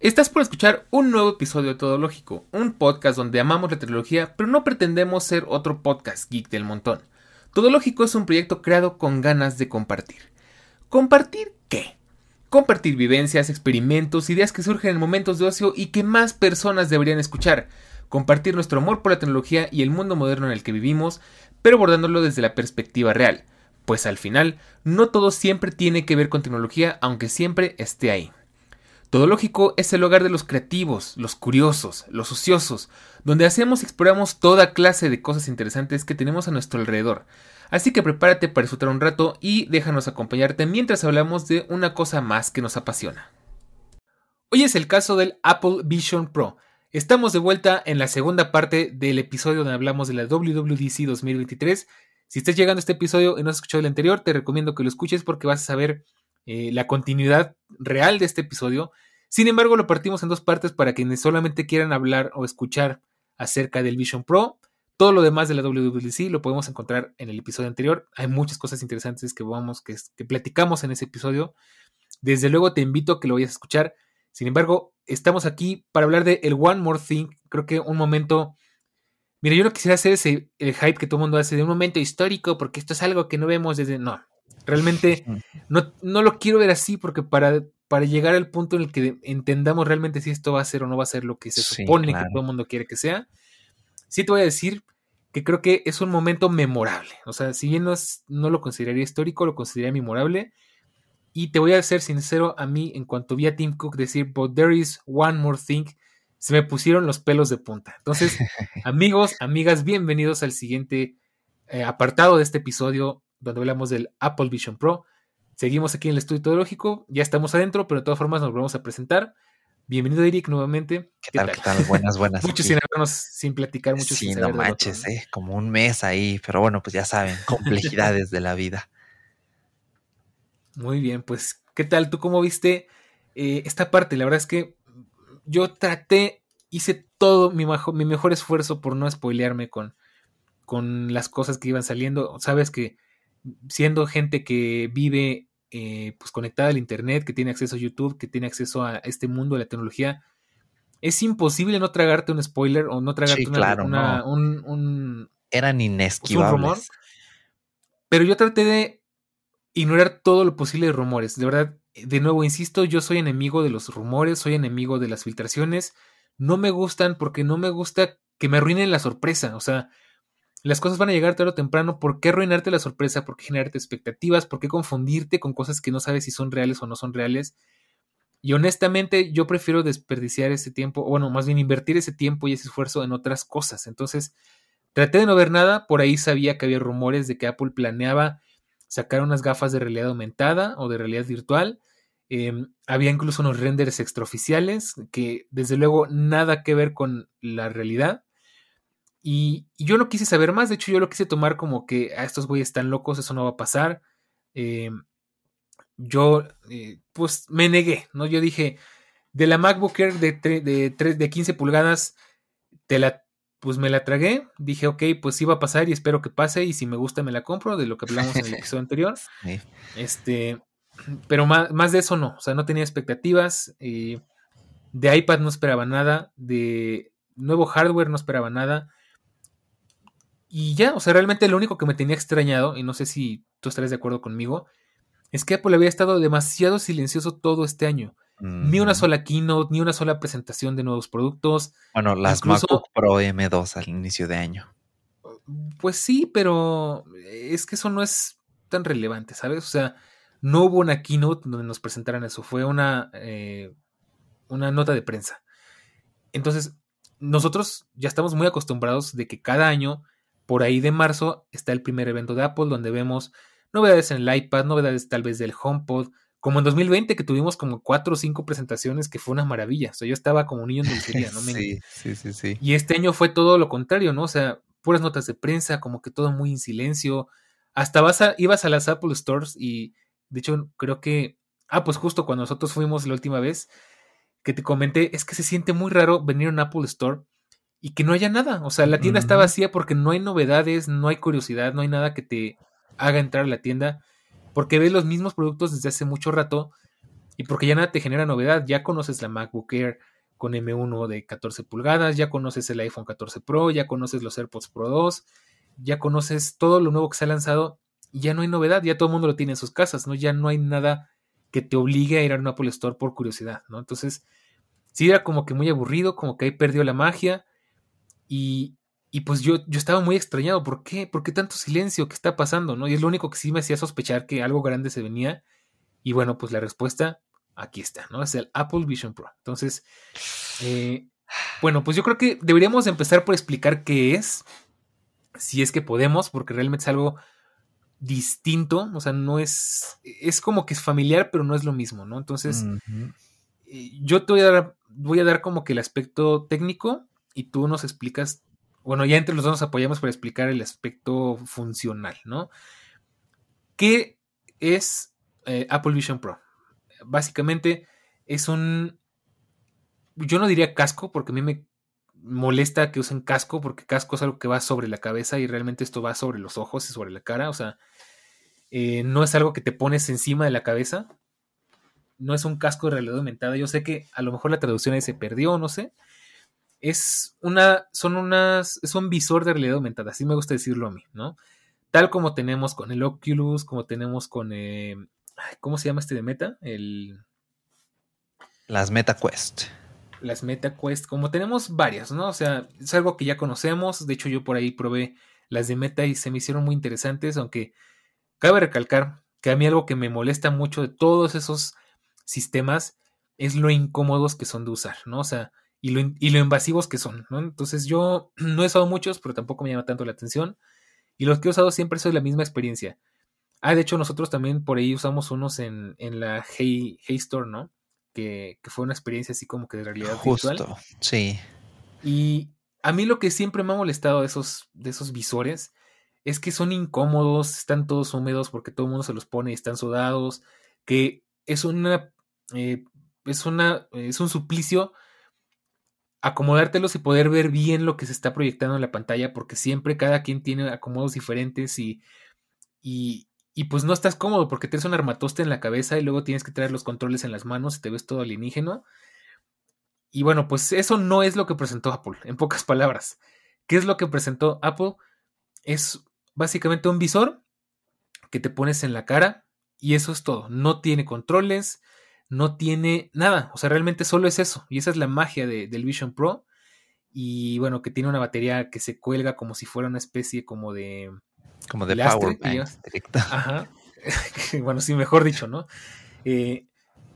Estás por escuchar un nuevo episodio de Todo Lógico, un podcast donde amamos la tecnología, pero no pretendemos ser otro podcast geek del montón. Todo Lógico es un proyecto creado con ganas de compartir. ¿Compartir qué? Compartir vivencias, experimentos, ideas que surgen en momentos de ocio y que más personas deberían escuchar. Compartir nuestro amor por la tecnología y el mundo moderno en el que vivimos, pero abordándolo desde la perspectiva real. Pues al final, no todo siempre tiene que ver con tecnología, aunque siempre esté ahí. Todo Lógico es el hogar de los creativos, los curiosos, los ociosos, donde hacemos y exploramos toda clase de cosas interesantes que tenemos a nuestro alrededor. Así que prepárate para disfrutar un rato y déjanos acompañarte mientras hablamos de una cosa más que nos apasiona. Hoy es el caso del Apple Vision Pro. Estamos de vuelta en la segunda parte del episodio donde hablamos de la WWDC 2023. Si estás llegando a este episodio y no has escuchado el anterior, te recomiendo que lo escuches porque vas a saber eh, la continuidad real de este episodio. Sin embargo, lo partimos en dos partes para quienes solamente quieran hablar o escuchar acerca del Vision Pro. Todo lo demás de la WWDC lo podemos encontrar en el episodio anterior. Hay muchas cosas interesantes que vamos, que, platicamos en ese episodio. Desde luego te invito a que lo vayas a escuchar. Sin embargo, estamos aquí para hablar de el One More Thing. Creo que un momento. Mira, yo no quisiera hacer ese el hype que todo el mundo hace de un momento histórico, porque esto es algo que no vemos desde. No, Realmente no, no, lo quiero ver así porque para, para llegar al punto en el que entendamos realmente si esto va a ser o no va a ser lo que se supone que todo el mundo quiere que sea, sí te voy a decir que creo que es un momento memorable. O sea, si bien no, no lo consideraría histórico, lo consideraría memorable. Y te voy a ser sincero, a mí, en cuanto vi a Tim Cook decir, but there is one more thing, se me pusieron los pelos de punta. Entonces, amigos, amigas, bienvenidos al siguiente eh, apartado de este episodio donde hablamos del Apple Vision Pro. Seguimos aquí en el estudio teológico, ya estamos adentro, pero de todas formas nos volvemos a presentar. Bienvenido, Eric, nuevamente. ¿Qué, tal? ¿Qué tal? Buenas, buenas. mucho sin hablarnos, sin platicar, mucho sí, no manches, ¿eh? Como un mes ahí, pero bueno, pues ya saben, complejidades de la vida. Muy bien, pues, ¿qué tal? ¿Tú cómo viste eh, esta parte? La verdad es que yo traté, hice todo mi, mi mejor esfuerzo por no spoilearme con, con las cosas que iban saliendo. Sabes que siendo gente que vive eh, pues conectada al internet, que tiene acceso a YouTube, que tiene acceso a este mundo de la tecnología, es imposible no tragarte un spoiler o no tragarte una, un, eran pues, inesquivables. Pero yo traté de ignorar todo lo posible de rumores. De verdad, de nuevo, insisto, yo soy enemigo de los rumores, soy enemigo de las filtraciones. No me gustan porque no me gusta que me arruinen la sorpresa. O sea, las cosas van a llegar tarde o temprano. ¿Por qué arruinarte la sorpresa? ¿Por qué generarte expectativas? ¿Por qué confundirte con cosas que no sabes si son reales o no son reales? Y honestamente, yo prefiero desperdiciar ese tiempo, o bueno, más bien invertir ese tiempo y ese esfuerzo en otras cosas. Entonces, traté de no ver nada. Por ahí sabía que había rumores de que Apple planeaba sacar unas gafas de realidad aumentada o de realidad virtual. Em, había incluso unos renders extraoficiales que, desde luego, nada que ver con la realidad. Y, yo no quise saber más, de hecho yo lo quise tomar como que a ah, estos güeyes están locos, eso no va a pasar. Em, yo eh, pues me negué, ¿no? Yo dije, de la MacBook Air de, de, de 15 pulgadas, te la, pues me la tragué, dije, ok, pues sí va a pasar y espero que pase y si me gusta me la compro, de lo que hablamos en el episodio anterior. Este, pero más, más, de eso no, o sea, no tenía expectativas, eh, de iPad no esperaba nada, de nuevo hardware no esperaba nada. Y ya, o sea, realmente lo único que me tenía extrañado, y no sé si tú estarás de acuerdo conmigo, es que Apple había estado demasiado silencioso todo este año. Ni una sola keynote, ni una sola presentación de nuevos productos. Bueno, las MacBook Pro M2 al inicio de año. Pues sí, pero es que eso no es tan relevante, ¿sabes? O sea, no hubo una keynote donde nos presentaran eso, fue una, eh, una nota de prensa. Entonces, nosotros ya estamos muy acostumbrados de que cada año por ahí de marzo está el primer evento de Apple donde vemos novedades en el iPad, novedades tal vez del HomePod, como en 2020 que tuvimos como cuatro o cinco presentaciones que fue una maravilla. O sea, yo estaba como un niño en dulcería, ¿no? sí, sí, sí, sí. Y este año fue todo lo contrario, ¿no? O sea, puras notas de prensa, como que todo muy en silencio. Hasta vas a, ibas a las Apple Stores y, de hecho, creo que, ah, pues justo cuando nosotros fuimos la última vez, que te comenté, es que se siente muy raro venir a un Apple Store y que no haya nada. O sea, la tienda está vacía porque no hay novedades, no hay curiosidad, no hay nada que te haga entrar a la tienda, porque ves los mismos productos desde hace mucho rato y porque ya nada te genera novedad, ya conoces la MacBook Air con M1 de 14 pulgadas, ya conoces el iPhone 14 Pro, ya conoces los AirPods Pro 2, ya conoces todo lo nuevo que se ha lanzado y ya no hay novedad, ya todo el mundo lo tiene en sus casas, ¿no? Ya no hay nada que te obligue a ir a un Apple Store por curiosidad, ¿no? Entonces, sí era como que muy aburrido, como que ahí perdió la magia y, y pues yo, yo estaba muy extrañado, ¿por qué? ¿Por qué tanto silencio? ¿Qué está pasando? ¿no? Y es lo único que sí me hacía sospechar que algo grande se venía. Y bueno, pues la respuesta aquí está, ¿no? Es el Apple Vision Pro. Entonces, eh, bueno, pues yo creo que deberíamos empezar por explicar qué es, si es que podemos, porque realmente es algo distinto, o sea, no es, es como que es familiar, pero no es lo mismo, ¿no? Entonces, eh, yo te voy a, dar, voy a dar como que el aspecto técnico y tú nos explicas, bueno, ya entre los dos nos apoyamos para explicar el aspecto funcional, ¿no? ¿Qué es eh, Apple Vision Pro? Básicamente es un, yo no diría casco, porque a mí me molesta que usen casco, porque casco es algo que va sobre la cabeza y realmente esto va sobre los ojos y sobre la cara, o sea, eh, no es algo que te pones encima de la cabeza, no es un casco de realidad aumentada, yo sé que a lo mejor la traducción ahí se perdió, no sé, es una, son unas, es un visor de realidad aumentada, así me gusta decirlo a mí, ¿no? Tal como tenemos con el Oculus, como tenemos con, eh, ¿cómo se llama este de Meta? El... Las Meta Quest las MetaQuest, como tenemos varias, ¿no? O sea, es algo que ya conocemos, de hecho yo por ahí probé las de Meta y se me hicieron muy interesantes, aunque cabe recalcar que a mí algo que me molesta mucho de todos esos sistemas es lo incómodos que son de usar, ¿no? O sea, y lo, y lo invasivos que son, ¿no? Entonces yo no he usado muchos, pero tampoco me llama tanto la atención. Y los que he usado siempre son la misma experiencia. Ah, de hecho nosotros también por ahí usamos unos en, en la Hey, hey Store, ¿no? que, fue una experiencia así como que de realidad Justo, sí. Y a mí lo que siempre me ha molestado de esos, de esos visores es que son incómodos, están todos húmedos porque todo el mundo se los pone y están sudados, que es una, eh, es una, es un suplicio acomodártelos y poder ver bien lo que se está proyectando en la pantalla porque siempre cada quien tiene acomodos diferentes y, y, y pues no estás cómodo porque tienes un armatoste en la cabeza y luego tienes que traer los controles en las manos y te ves todo alienígeno. Y bueno, pues eso no es lo que presentó Apple, en pocas palabras. ¿Qué es lo que presentó Apple? Es básicamente un visor que te pones en la cara y eso es todo. No tiene controles, no tiene nada. O sea, realmente solo es eso. Y esa es la magia del Vision Pro. Y bueno, que tiene una batería que se cuelga como si fuera una especie como de como de Power Ajá. bueno, sí, mejor dicho, ¿no? Eh,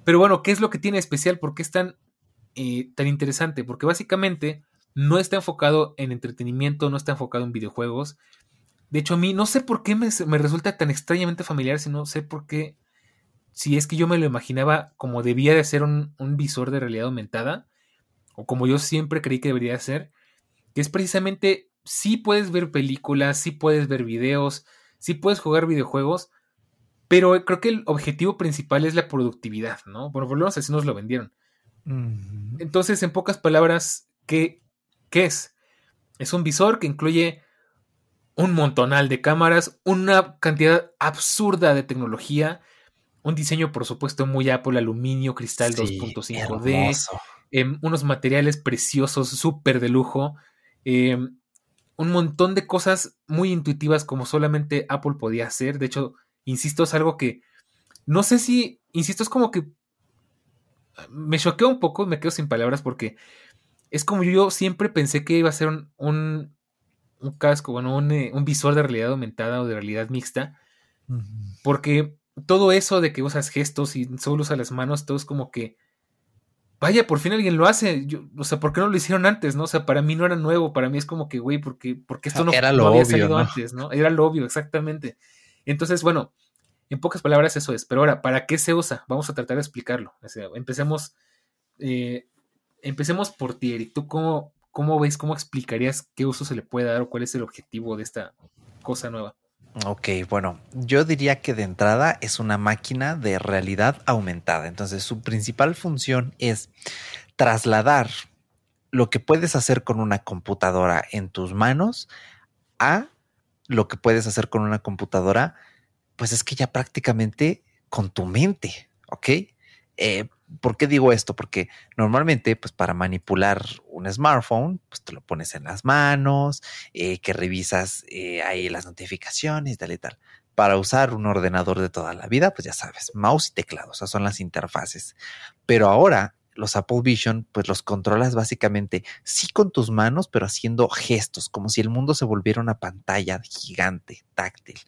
pero bueno, ¿qué es lo que tiene especial? ¿Por qué es tan, eh, tan interesante? Porque básicamente no está enfocado en entretenimiento, no está enfocado en videojuegos. De hecho, a mí no sé por qué me, resulta tan extrañamente familiar, sino sé por qué, si es que yo me lo imaginaba como debía de ser un, un visor de realidad aumentada, o como yo siempre creí que debería ser, que es precisamente sí puedes ver películas, sí puedes ver videos, sí puedes jugar videojuegos, pero creo que el objetivo principal es la productividad, ¿no? Bueno, por lo menos así nos lo vendieron. Entonces, en pocas palabras, ¿qué, ¿qué es? Es un visor que incluye un montonal de cámaras, una cantidad absurda de tecnología, un diseño, por supuesto, muy Apple, aluminio, cristal 2.5D, em, unos materiales preciosos, súper de lujo. Eh, un montón de cosas muy intuitivas como solamente Apple podía hacer. De hecho, insisto, es algo que no sé si, insisto, es como que me choqueó un poco, me quedo sin palabras porque es como yo siempre pensé que iba a ser un, un, casco, bueno, un, eh, un, visor de realidad aumentada o de realidad mixta. Porque todo eso de que usas gestos y solo usas las manos, todo es como que vaya, por fin alguien lo hace. Yo, o sea, ¿por qué no lo hicieron antes, no? O sea, para mí no era nuevo, para mí es como que, güey, porque, porque esto no, era lo había salido antes, ¿no? Era lo obvio, exactamente. Entonces, bueno, en pocas palabras eso es. Pero ahora, ¿para qué se usa? Vamos a tratar de explicarlo. O sea, empecemos, eh, empecemos por ti, Eric. ¿Tú cómo, cómo ves, cómo explicarías qué uso se le puede dar o cuál es el objetivo de esta cosa nueva? Ok, bueno, yo diría que de entrada es una máquina de realidad aumentada. Entonces, su principal función es trasladar lo que puedes hacer con una computadora en tus manos a lo que puedes hacer con una computadora, pues es que ya prácticamente con tu mente, ¿ok? Eh, ¿Por qué digo esto? Porque normalmente, pues para manipular un smartphone, pues te lo pones en las manos, eh, que revisas eh, ahí las notificaciones, tal y tal. Para usar un ordenador de toda la vida, pues ya sabes, mouse y teclado, esas son las interfaces. Pero ahora los Apple Vision, pues los controlas básicamente sí con tus manos, pero haciendo gestos, como si el mundo se volviera una pantalla gigante, táctil.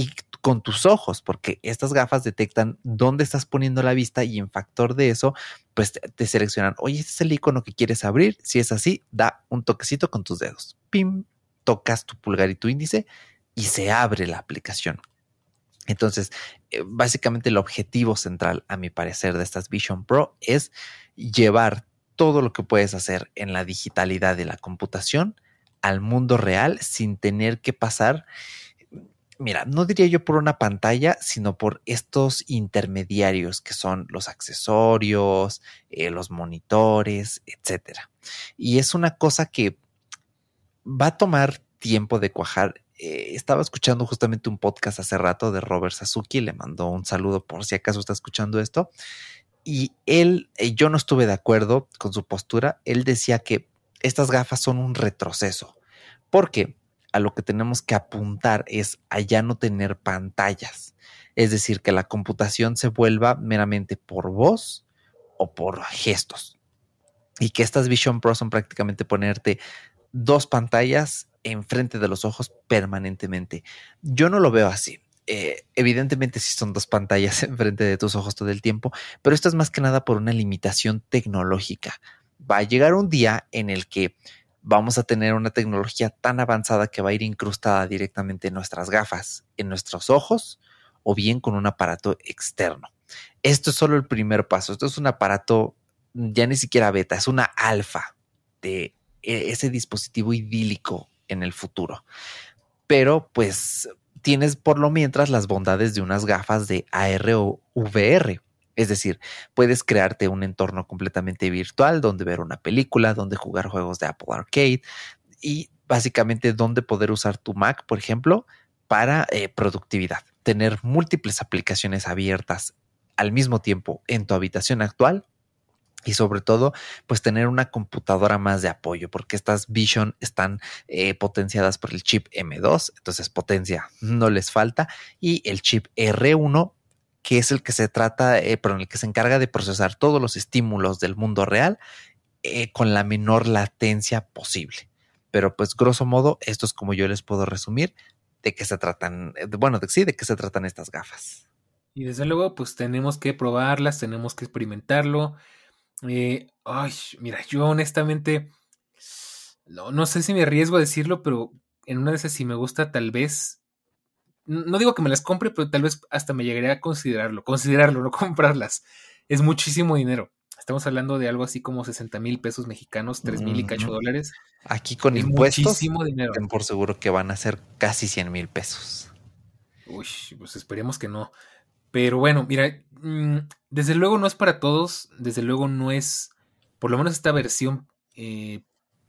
Y con tus ojos, porque estas gafas detectan dónde estás poniendo la vista y en factor de eso, pues te, seleccionan, oye, este es el icono que quieres abrir. Si es así, da un toquecito con tus dedos. Pim, tocas tu pulgar y tu índice y se abre la aplicación. Entonces, eh, básicamente el objetivo central, a mi parecer, de estas Vision Pro es llevar todo lo que puedes hacer en la digitalidad de la computación al mundo real sin tener que pasar, mira, no diría yo por una pantalla, sino por estos intermediarios que son los accesorios, eh, los monitores, etcétera. Y es una cosa que va a tomar tiempo de cuajar eh, estaba escuchando justamente un podcast hace rato de Robert Sasuki, le mandó un saludo por si acaso está escuchando esto. Y él, eh, yo no estuve de acuerdo con su postura. Él decía que estas gafas son un retroceso, porque a lo que tenemos que apuntar es a ya no tener pantallas. Es decir, que la computación se vuelva meramente por voz o por gestos. Y que estas Vision Pro son prácticamente ponerte dos pantallas enfrente de los ojos permanentemente. Yo no lo veo así. Eh, evidentemente sí son dos pantallas enfrente de tus ojos todo el tiempo, pero esto es más que nada por una limitación tecnológica. Va a llegar un día en el que vamos a tener una tecnología tan avanzada que va a ir incrustada directamente en nuestras gafas, en nuestros ojos o bien con un aparato externo. Esto es solo el primer paso. Esto es un aparato ya ni siquiera beta, es una alfa de e, ese dispositivo idílico en el futuro. Pero pues tienes por lo mientras las bondades de unas gafas de AR o VR. Es decir, puedes crearte un entorno completamente virtual donde ver una película, donde jugar juegos de Apple Arcade y básicamente donde poder usar tu Mac, por ejemplo, para eh, productividad. Tener múltiples aplicaciones abiertas al mismo tiempo en tu habitación actual y sobre todo, pues tener una computadora más de apoyo, porque estas Vision están eh, potenciadas por el chip M2, entonces potencia no les falta, y el chip R1, que es el que se trata, eh, pero en el que se encarga de procesar todos los estímulos del mundo real eh, con la menor latencia posible. Pero pues grosso modo, esto es como yo les puedo resumir de qué se tratan, bueno, de, sí, de qué se tratan estas gafas. Y desde luego, pues tenemos que probarlas, tenemos que experimentarlo eh, ay, mira, yo honestamente no, no sé si me arriesgo a decirlo, pero en una de esas si me gusta, tal vez. No digo que me las compre, pero tal vez hasta me llegaría a considerarlo. Considerarlo, no comprarlas. Es muchísimo dinero. Estamos hablando de algo así como 60 mil pesos mexicanos, 3 mil y cacho dólares. Aquí con impuestos, muchísimo dinero. Ten por seguro que van a ser casi 100 mil pesos. Uy, pues esperemos que no. Pero bueno, mira, mm, desde luego no es para todos, desde luego no es, por lo menos esta versión, eh,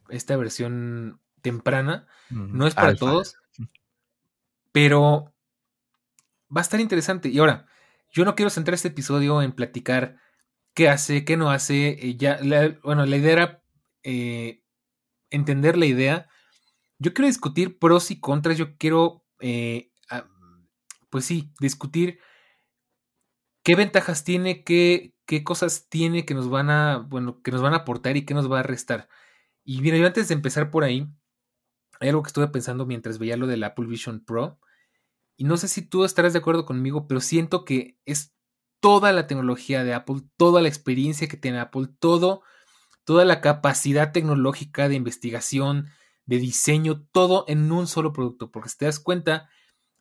esta versión temprana, no es para todos, pero va a estar interesante. Y ahora, yo no quiero centrar este episodio en platicar qué hace, qué no hace. Eh, ya, bueno, la idea era eh, entender la idea. Yo quiero discutir pros y contras. Yo quiero, pues sí, discutir qué ventajas tiene, qué, qué cosas tiene que nos van a, bueno, que nos van a aportar y qué nos va a restar. Y mira, yo antes de empezar por ahí, hay algo que estuve pensando mientras veía lo del Apple Vision Pro. Y no sé si tú estarás de acuerdo conmigo, pero siento que es toda la tecnología de Apple, toda la experiencia que tiene Apple, todo, toda la capacidad tecnológica de investigación, de diseño, todo en un solo producto. Porque si te das cuenta,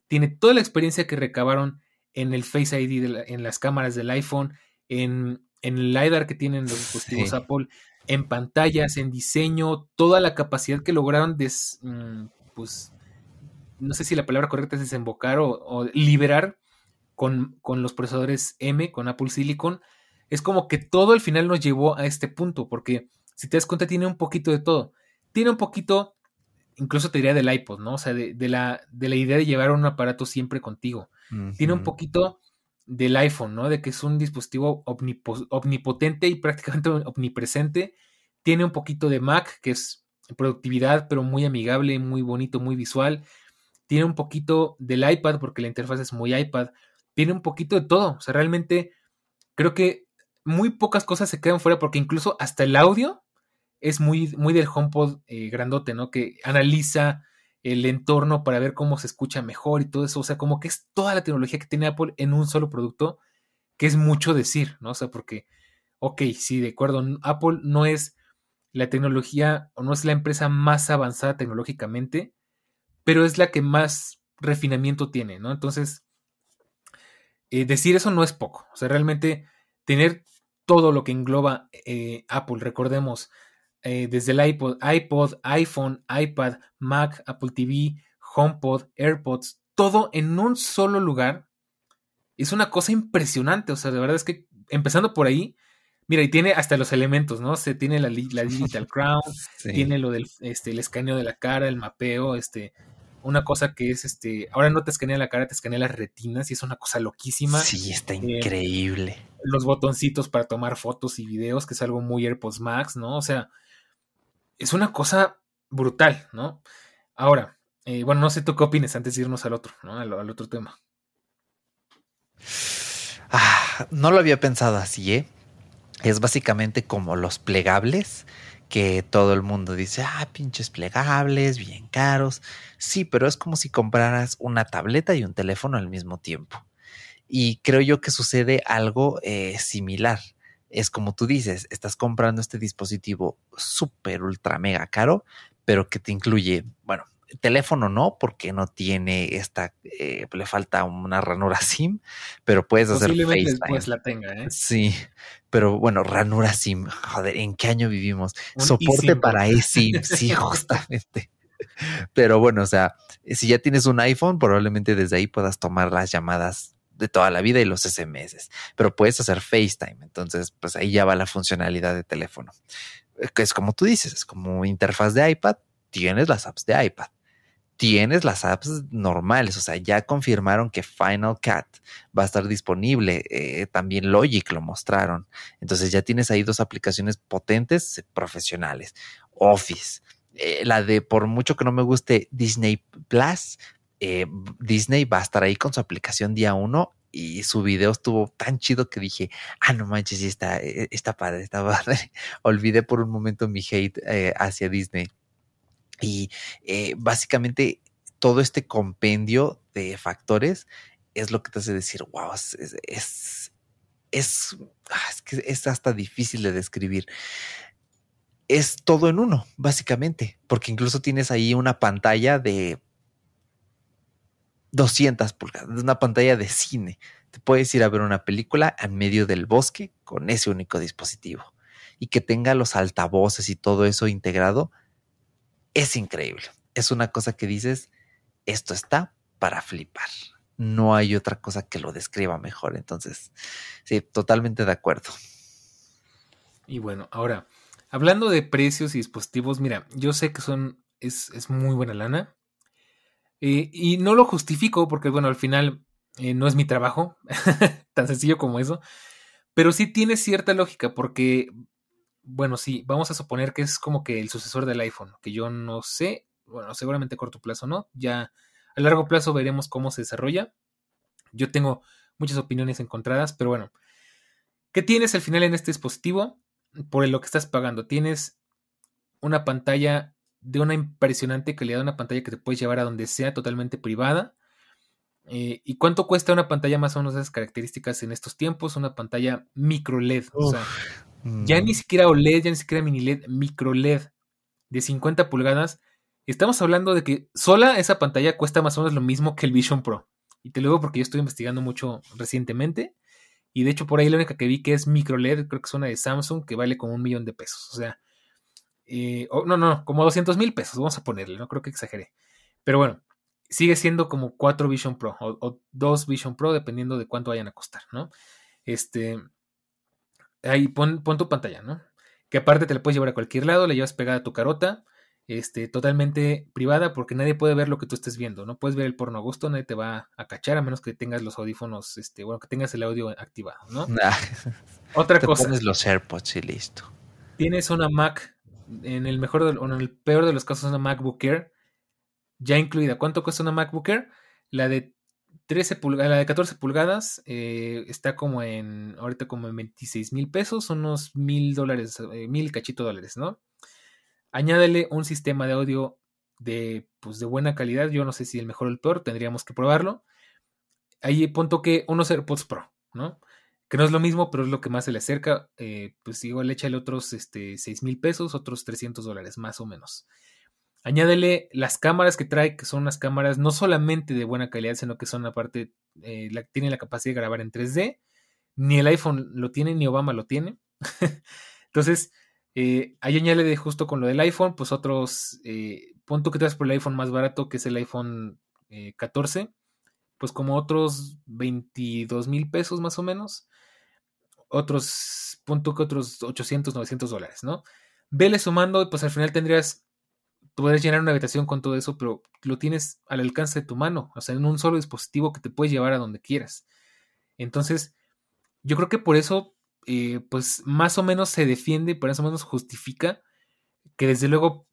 tiene toda la experiencia que recabaron en el Face ID, en las cámaras del iPhone, en, el LiDAR que tienen los dispositivos Apple, en pantallas, en diseño, toda la capacidad que lograron des, mm, pues, no sé si la palabra correcta es desembocar o, liberar con, con, los procesadores M, con Apple Silicon, es como que todo al final nos llevó a este punto, porque si te das cuenta tiene un poquito de todo. Tiene un poquito, incluso te diría del iPod, ¿no? O sea, de, la, de la idea de llevar un aparato siempre contigo. Tiene un poquito del iPhone, ¿no? De que es un dispositivo omnipotente y prácticamente omnipresente. Tiene un poquito de Mac, que es productividad, pero muy amigable, muy bonito, muy visual. Tiene un poquito del iPad, porque la interfaz es muy iPad. Tiene un poquito de todo. O sea, realmente creo que muy pocas cosas se quedan fuera, porque incluso hasta el audio es muy, muy del HomePod eh, grandote, ¿no? Que analiza el entorno para ver cómo se escucha mejor y todo eso. O sea, como que es toda la tecnología que tiene Apple en un solo producto, que es mucho decir, ¿no? O sea, porque, ok, sí, de acuerdo, Apple no es la tecnología o no es la empresa más avanzada tecnológicamente, pero es la que más refinamiento tiene, ¿no? Entonces, eh, decir eso no es poco. O sea, realmente tener todo lo que engloba eh, Apple, recordemos, eh, desde el iPod, iPod, iPhone, iPad, Mac, Apple TV, HomePod, AirPods, todo en un solo lugar, es una cosa impresionante. O sea, de verdad es que empezando por ahí, mira, y tiene hasta los elementos, ¿no? Se tiene la, la Digital Crown, tiene lo del este, el escaneo de la cara, el mapeo, este, una cosa que es este, ahora no te escanea la cara, te escanea las retinas y es una cosa loquísima. Sí, está eh, increíble. los botoncitos para tomar fotos y videos, que es algo muy AirPods Max, ¿no? O sea, es una cosa brutal, ¿no? Ahora, eh, bueno, no sé tú qué opines antes de irnos al otro, ¿no? Al, otro tema. Ah, no lo había pensado así, ¿eh? Es básicamente como los plegables que todo el mundo dice, ah, pinches plegables, bien caros. Sí, pero es como si compraras una tableta y un teléfono al mismo tiempo. Y creo yo que sucede algo eh, similar es como tú dices, estás comprando este dispositivo súper, ultra, mega caro, pero que te incluye, bueno, teléfono no, porque no tiene esta, eh, le falta una ranura SIM, pero puedes hacer FaceTime. después la tenga, ¿eh? Sí, pero bueno, ranura SIM, joder, ¿en qué año vivimos? Soporte para eSIM, sí, justamente. Pero bueno, o sea, si ya tienes un iPhone, probablemente desde ahí puedas tomar las llamadas de toda la vida y los SMS, pero puedes hacer FaceTime, entonces pues ahí ya va la funcionalidad de teléfono. Es como tú dices, es como interfaz de iPad, tienes las apps de iPad, tienes las apps normales, o sea, ya confirmaron que Final Cut va a estar disponible, eh, también Logic lo mostraron, entonces ya tienes ahí dos aplicaciones potentes profesionales, Office. Eh, la de por mucho que no me guste Disney Plus, eh, Disney va a estar ahí con su aplicación día uno y su video estuvo tan chido que dije, ah, no manches, está, eh, está padre, está padre. Olvidé por un momento mi hate eh, hacia Disney. Y básicamente todo este compendio de factores es lo que te hace decir, wow, es, es, es, ah, es que es hasta difícil de describir es todo en uno, básicamente, porque incluso tienes ahí una pantalla de 200 pulgadas, una pantalla de cine. Te puedes ir a ver una película en medio del bosque con ese único dispositivo. Y que tenga los altavoces y todo eso integrado, es increíble. Es una cosa que dices, esto está para flipar. No hay otra cosa que lo describa mejor. Entonces, sí, totalmente de acuerdo. Y bueno, ahora, hablando de precios y dispositivos, mira, yo sé que son, es, es muy buena lana. Eh, y no lo justifico porque, bueno, al final eh, no es mi trabajo, tan sencillo como eso, pero sí tiene cierta lógica porque, bueno, sí, vamos a suponer que es como que el sucesor del iPhone, que yo no sé, bueno, seguramente a corto plazo no, ya a largo plazo veremos cómo se desarrolla. Yo tengo muchas opiniones encontradas, pero bueno, ¿qué tienes al final en este dispositivo? Por lo que estás pagando, tienes una pantalla de una impresionante calidad, una pantalla que te puedes llevar a donde sea, totalmente privada. Eh, ¿Y cuánto cuesta una pantalla más o menos de esas características en estos tiempos? Una pantalla micro LED. o sea, ya ni siquiera OLED, ya ni siquiera mini LED, micro LED de 50 pulgadas. Estamos hablando de que sola esa pantalla cuesta más o menos lo mismo que el Vision Pro. Y te lo digo porque yo estoy investigando mucho recientemente. Y de hecho, por ahí la única que vi que es micro LED, creo que es una de Samsung, que vale como un millón de pesos. O sea, eh, no, no, como 200 mil pesos, vamos a ponerle, no creo que exagere. Pero bueno, sigue siendo como 4 Vision Pro o, 2 Vision Pro, dependiendo de cuánto vayan a costar, ¿no? Este, ahí pon, tu pantalla, ¿no? Que aparte te la puedes llevar a cualquier lado, la llevas pegada a tu carota, este, totalmente privada porque nadie puede ver lo que tú estés viendo. No puedes ver el porno a gusto, nadie te va a cachar a menos que tengas los audífonos, este, bueno, que tengas el audio activado, ¿no? Otra te cosa. Pones los AirPods y listo. Tienes una Mac, en el mejor o en el peor de los casos, una MacBook Air ya incluida. ¿Cuánto cuesta una MacBook Air? La de 13 pulgadas, la de 14 pulgadas eh, está como en, ahorita como en 26 mil pesos, unos mil dólares, eh, mil cachito dólares, ¿no? Añádele un sistema de audio de, pues, de buena calidad. Yo no sé si el mejor o el peor, tendríamos que probarlo. Ahí punto que unos AirPods Pro, ¿no? Que no es lo mismo, pero es lo que más se le acerca. Eh, pues igual échale otros este, 6 mil pesos, otros 300 dólares, más o menos. Añádele las cámaras que trae, que son unas cámaras no solamente de buena calidad, sino que son aparte, eh, la, tienen la capacidad de grabar en 3D. Ni el iPhone lo tiene, ni Obama lo tiene. Entonces, eh, ahí añade justo con lo del iPhone, pues otros, eh, punto que das por el iPhone más barato, que es el iPhone 14, eh, pues como otros 22 mil pesos más o menos. Otros, punto que otros 800, 900 dólares, ¿no? Vele sumando, pues al final tendrías, podrías llenar una habitación con todo eso, pero lo tienes al alcance de tu mano, o sea, en un solo dispositivo que te puedes llevar a donde quieras. Entonces, yo creo que por eso eh, pues más o menos se defiende, por más o menos justifica que desde luego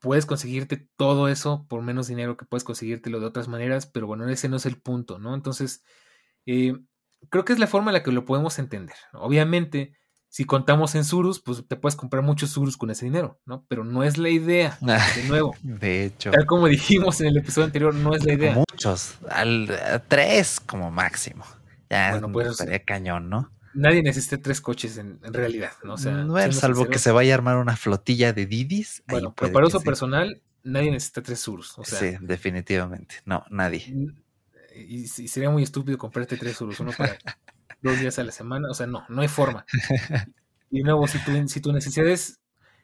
puedes conseguirte todo eso por menos dinero que puedes conseguírtelo de otras maneras, pero bueno, ese no es el punto, ¿no? Entonces, eh, creo que es la forma en la que lo podemos entender. Obviamente, si contamos en surus, pues te puedes comprar muchos surus con ese dinero, ¿no? Pero no es la idea, de nuevo. de hecho. Tal como dijimos en el episodio anterior, no es la idea. Muchos, al, tres como máximo. Ya bueno, pues, estaría cañón, ¿no? nadie necesita tres coches en, realidad, ¿no? O sea, salvo que se vaya a armar una flotilla de Didis. Bueno, pero para uso personal, nadie necesita tres Surus. O sea, sí, definitivamente. No, nadie. Y, sería muy estúpido comprarte tres Surus, uno para dos días a la semana. O sea, no, no hay forma. Y nuevo, si, tu, si tus necesidades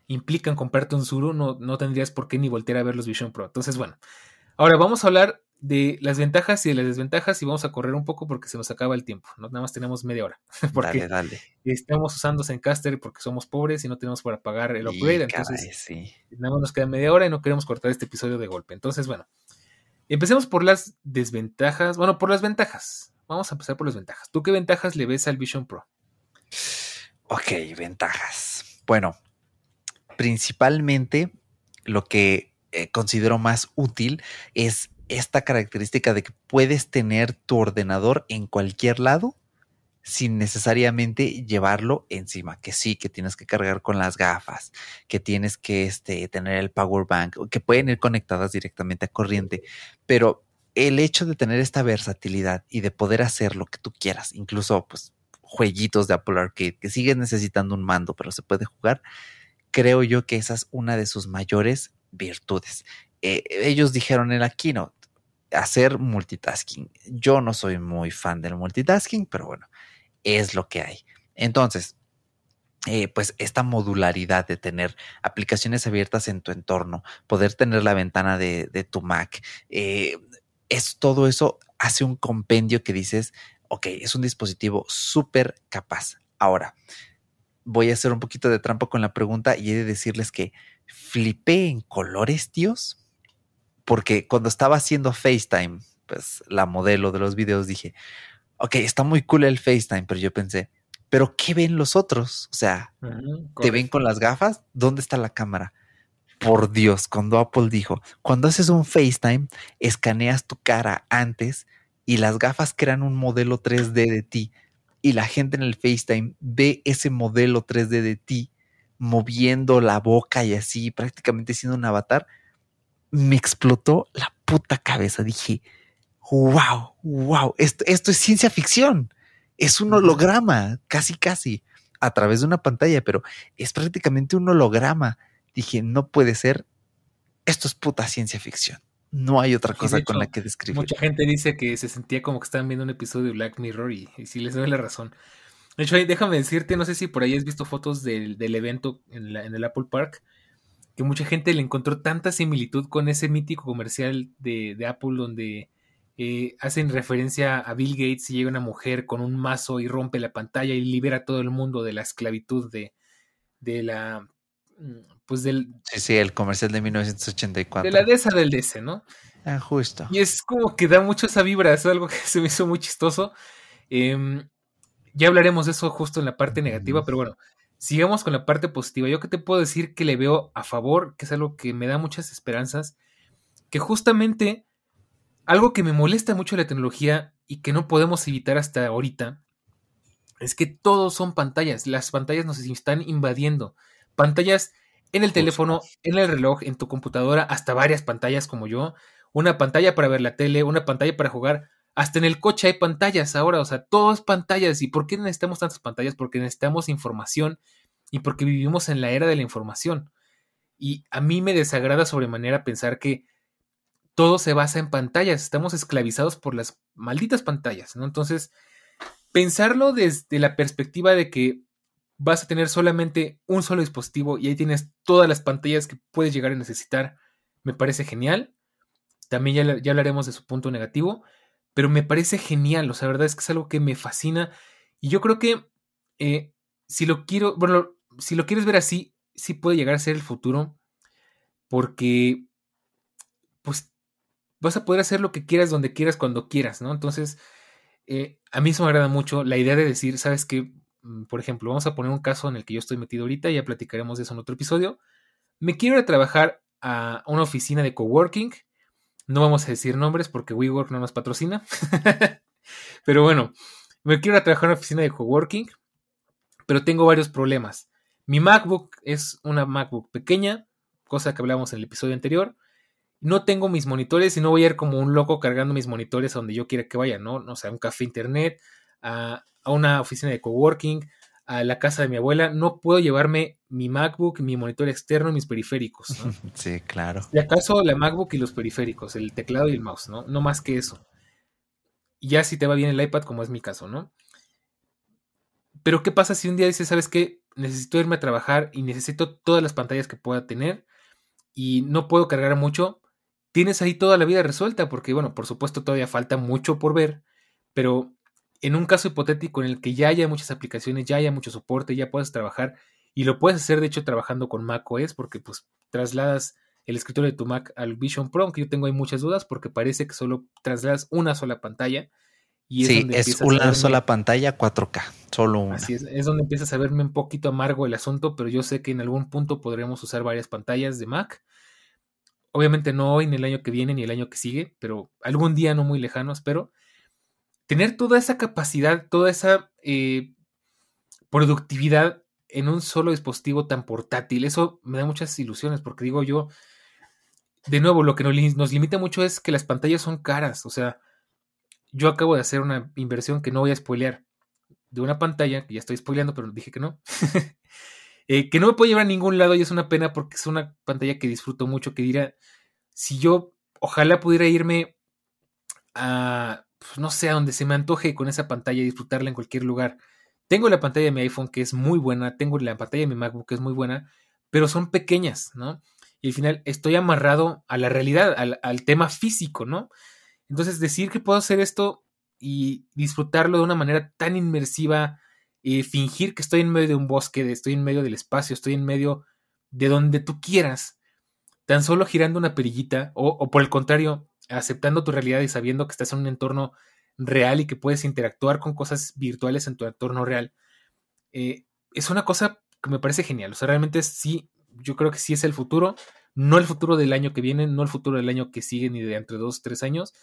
implican comprarte un Suru, no, no tendrías por qué ni voltear a ver los Vision Pro. Entonces, bueno. Ahora vamos a hablar de las ventajas y de las desventajas y vamos a correr un poco porque se nos acaba el tiempo, ¿no? Nada más tenemos media hora. Porque dale, dale. estamos usando Zencaster porque somos pobres y no tenemos para pagar el upgrade. entonces, nada más nos queda media hora y no queremos cortar este episodio de golpe. Entonces, bueno, empecemos por las desventajas. Bueno, por las ventajas. Vamos a empezar por las ventajas. ¿Tú qué ventajas le ves al Vision Pro? Ok, ventajas. Bueno, principalmente lo que eh, considero más útil es esta característica de que puedes tener tu ordenador en cualquier lado sin necesariamente llevarlo encima, que sí, que tienes que cargar con las gafas, que tienes que este, tener el power bank, que pueden ir conectadas directamente a corriente, pero el hecho de tener esta versatilidad y de poder hacer lo que tú quieras, incluso pues jueguitos de Apple Arcade, que sigues necesitando un mando, pero se puede jugar, creo yo que esa es una de sus mayores virtudes. Eh, ellos dijeron en la keynote, hacer multitasking. Yo no soy muy fan del multitasking, pero bueno, es lo que hay. Entonces, eh, pues esta modularidad de tener aplicaciones abiertas en tu entorno, poder tener la ventana de, tu Mac, eh, es todo eso hace un compendio que dices, ok, es un dispositivo súper capaz. Ahora, voy a hacer un poquito de trampa con la pregunta y he de decirles que flipé en colores, tíos porque cuando estaba haciendo FaceTime, pues la modelo de los videos dije, ok, está muy cool el FaceTime, pero yo pensé, pero ¿qué ven los otros? O sea, ¿te ven con las gafas? ¿Dónde está la cámara? Por Dios, cuando Apple dijo, cuando haces un FaceTime, escaneas tu cara antes y las gafas crean un modelo 3D de ti y la gente en el FaceTime ve ese modelo 3D de ti moviendo la boca y así, prácticamente siendo un avatar me explotó la puta cabeza. Dije, wow, wow, esto, esto es ciencia ficción. Es un holograma, casi, casi, a través de una pantalla, pero es prácticamente un holograma. Dije, no puede ser. Esto es puta ciencia ficción. No hay otra cosa con la que describir. Mucha gente dice que se sentía como que estaban viendo un episodio de Black Mirror y, si les doy la razón. De hecho, déjame decirte, no sé si por ahí has visto fotos del, evento en, en el Apple Park que mucha gente le encontró tanta similitud con ese mítico comercial de, Apple donde eh, hacen referencia a Bill Gates y llega una mujer con un mazo y rompe la pantalla y libera a todo el mundo de la esclavitud de, de la pues del... Sí, sí, el comercial de 1984. De la DESA del DC, ¿no? Ah, justo. Y es como que da mucho esa vibra, es algo que se me hizo muy chistoso. Em, ya hablaremos de eso justo en la parte negativa, pero bueno, sigamos con la parte positiva. Yo que te puedo decir que le veo a favor, que es algo que me da muchas esperanzas, que justamente algo que me molesta mucho la tecnología y que no podemos evitar hasta ahorita, es que todos son pantallas, las pantallas nos están invadiendo. Pantallas en el teléfono, en el reloj, en tu computadora, hasta varias pantallas como yo. Una pantalla para ver la tele, una pantalla para jugar. Hasta en el coche hay pantallas ahora, o sea, todas pantallas. ¿Y por qué necesitamos tantas pantallas? Porque necesitamos información y porque vivimos en la era de la información. Y a mí me desagrada sobremanera pensar que todo se basa en pantallas, estamos esclavizados por las malditas pantallas, ¿no? Entonces, pensarlo desde la perspectiva de que vas a tener solamente un solo dispositivo y ahí tienes todas las pantallas que puedes llegar a necesitar, me parece genial. También ya, ya hablaremos de su punto negativo, pero me parece genial, o sea, la verdad es que es algo que me fascina y yo creo que eh, si lo quiero, bueno, si lo quieres ver así, sí puede llegar a ser el futuro, porque pues vas a poder hacer lo que quieras, donde quieras, cuando quieras, ¿no? Entonces, eh, a mí eso me agrada mucho la idea de decir, ¿sabes qué? Mm, por ejemplo, vamos a poner un caso en el que yo estoy metido ahorita, ya platicaremos de eso en otro episodio. Me quiero ir a trabajar a una oficina de coworking. No vamos a decir nombres porque WeWork no nos patrocina. pero bueno, me quiero ir a trabajar a una oficina de coworking, pero tengo varios problemas. Mi MacBook es una MacBook pequeña, cosa que hablamos en el episodio anterior no tengo mis monitores y no voy a ir como un loco cargando mis monitores a donde yo quiera que vaya, ¿no? O sea, a un café internet, a, una oficina de coworking, a la casa de mi abuela. No puedo llevarme mi MacBook, mi monitor externo mis periféricos. ¿no? Sí, claro. Y acaso la MacBook y los periféricos, el teclado y el mouse, ¿no? No más que eso. Y ya si te va bien el iPad, como es mi caso, ¿no? Pero ¿qué pasa si un día dices, sabes qué? Necesito irme a trabajar y necesito todas las pantallas que pueda tener y no puedo cargar mucho? Tienes ahí toda la vida resuelta, porque bueno, por supuesto todavía falta mucho por ver, pero en un caso hipotético en el que ya haya muchas aplicaciones, ya haya mucho soporte, ya puedes trabajar y lo puedes hacer de hecho trabajando con Mac OS porque pues trasladas el escritorio de tu Mac al Vision Pro, aunque yo tengo ahí muchas dudas porque parece que solo trasladas una sola pantalla. Y es sí, es una sola pantalla 4K, solo una. Así es, es donde empiezas a verme un poquito amargo el asunto, pero yo sé que en algún punto podremos usar varias pantallas de Mac obviamente no hoy, ni el año que viene, ni el año que sigue, pero algún día no muy lejano, espero, tener toda esa capacidad, toda esa eh, productividad en un solo dispositivo tan portátil, eso me da muchas ilusiones, porque digo yo, de nuevo, lo que nos, limita mucho es que las pantallas son caras, o sea, yo acabo de hacer una inversión que no voy a spoilear de una pantalla, que ya estoy spoileando, pero dije que no. Eh, que no me puedo llevar a ningún lado y es una pena porque es una pantalla que disfruto mucho, que dirá, si yo ojalá pudiera irme a, pues, no sé, a donde se me antoje con esa pantalla y disfrutarla en cualquier lugar. Tengo la pantalla de mi iPhone que es muy buena, tengo la pantalla de mi MacBook que es muy buena, pero son pequeñas, ¿no? Y al final estoy amarrado a la realidad, al, al tema físico, ¿no? Entonces decir que puedo hacer esto y disfrutarlo de una manera tan inmersiva, y fingir que estoy en medio de un bosque, estoy en medio del espacio, estoy en medio de donde tú quieras, tan solo girando una perillita, o, por el contrario, aceptando tu realidad y sabiendo que estás en un entorno real y que puedes interactuar con cosas virtuales en tu entorno real, eh, es una cosa que me parece genial. O sea, realmente sí, yo creo que sí es el futuro, no el futuro del año que viene, no el futuro del año que sigue, ni de entre dos, tres años.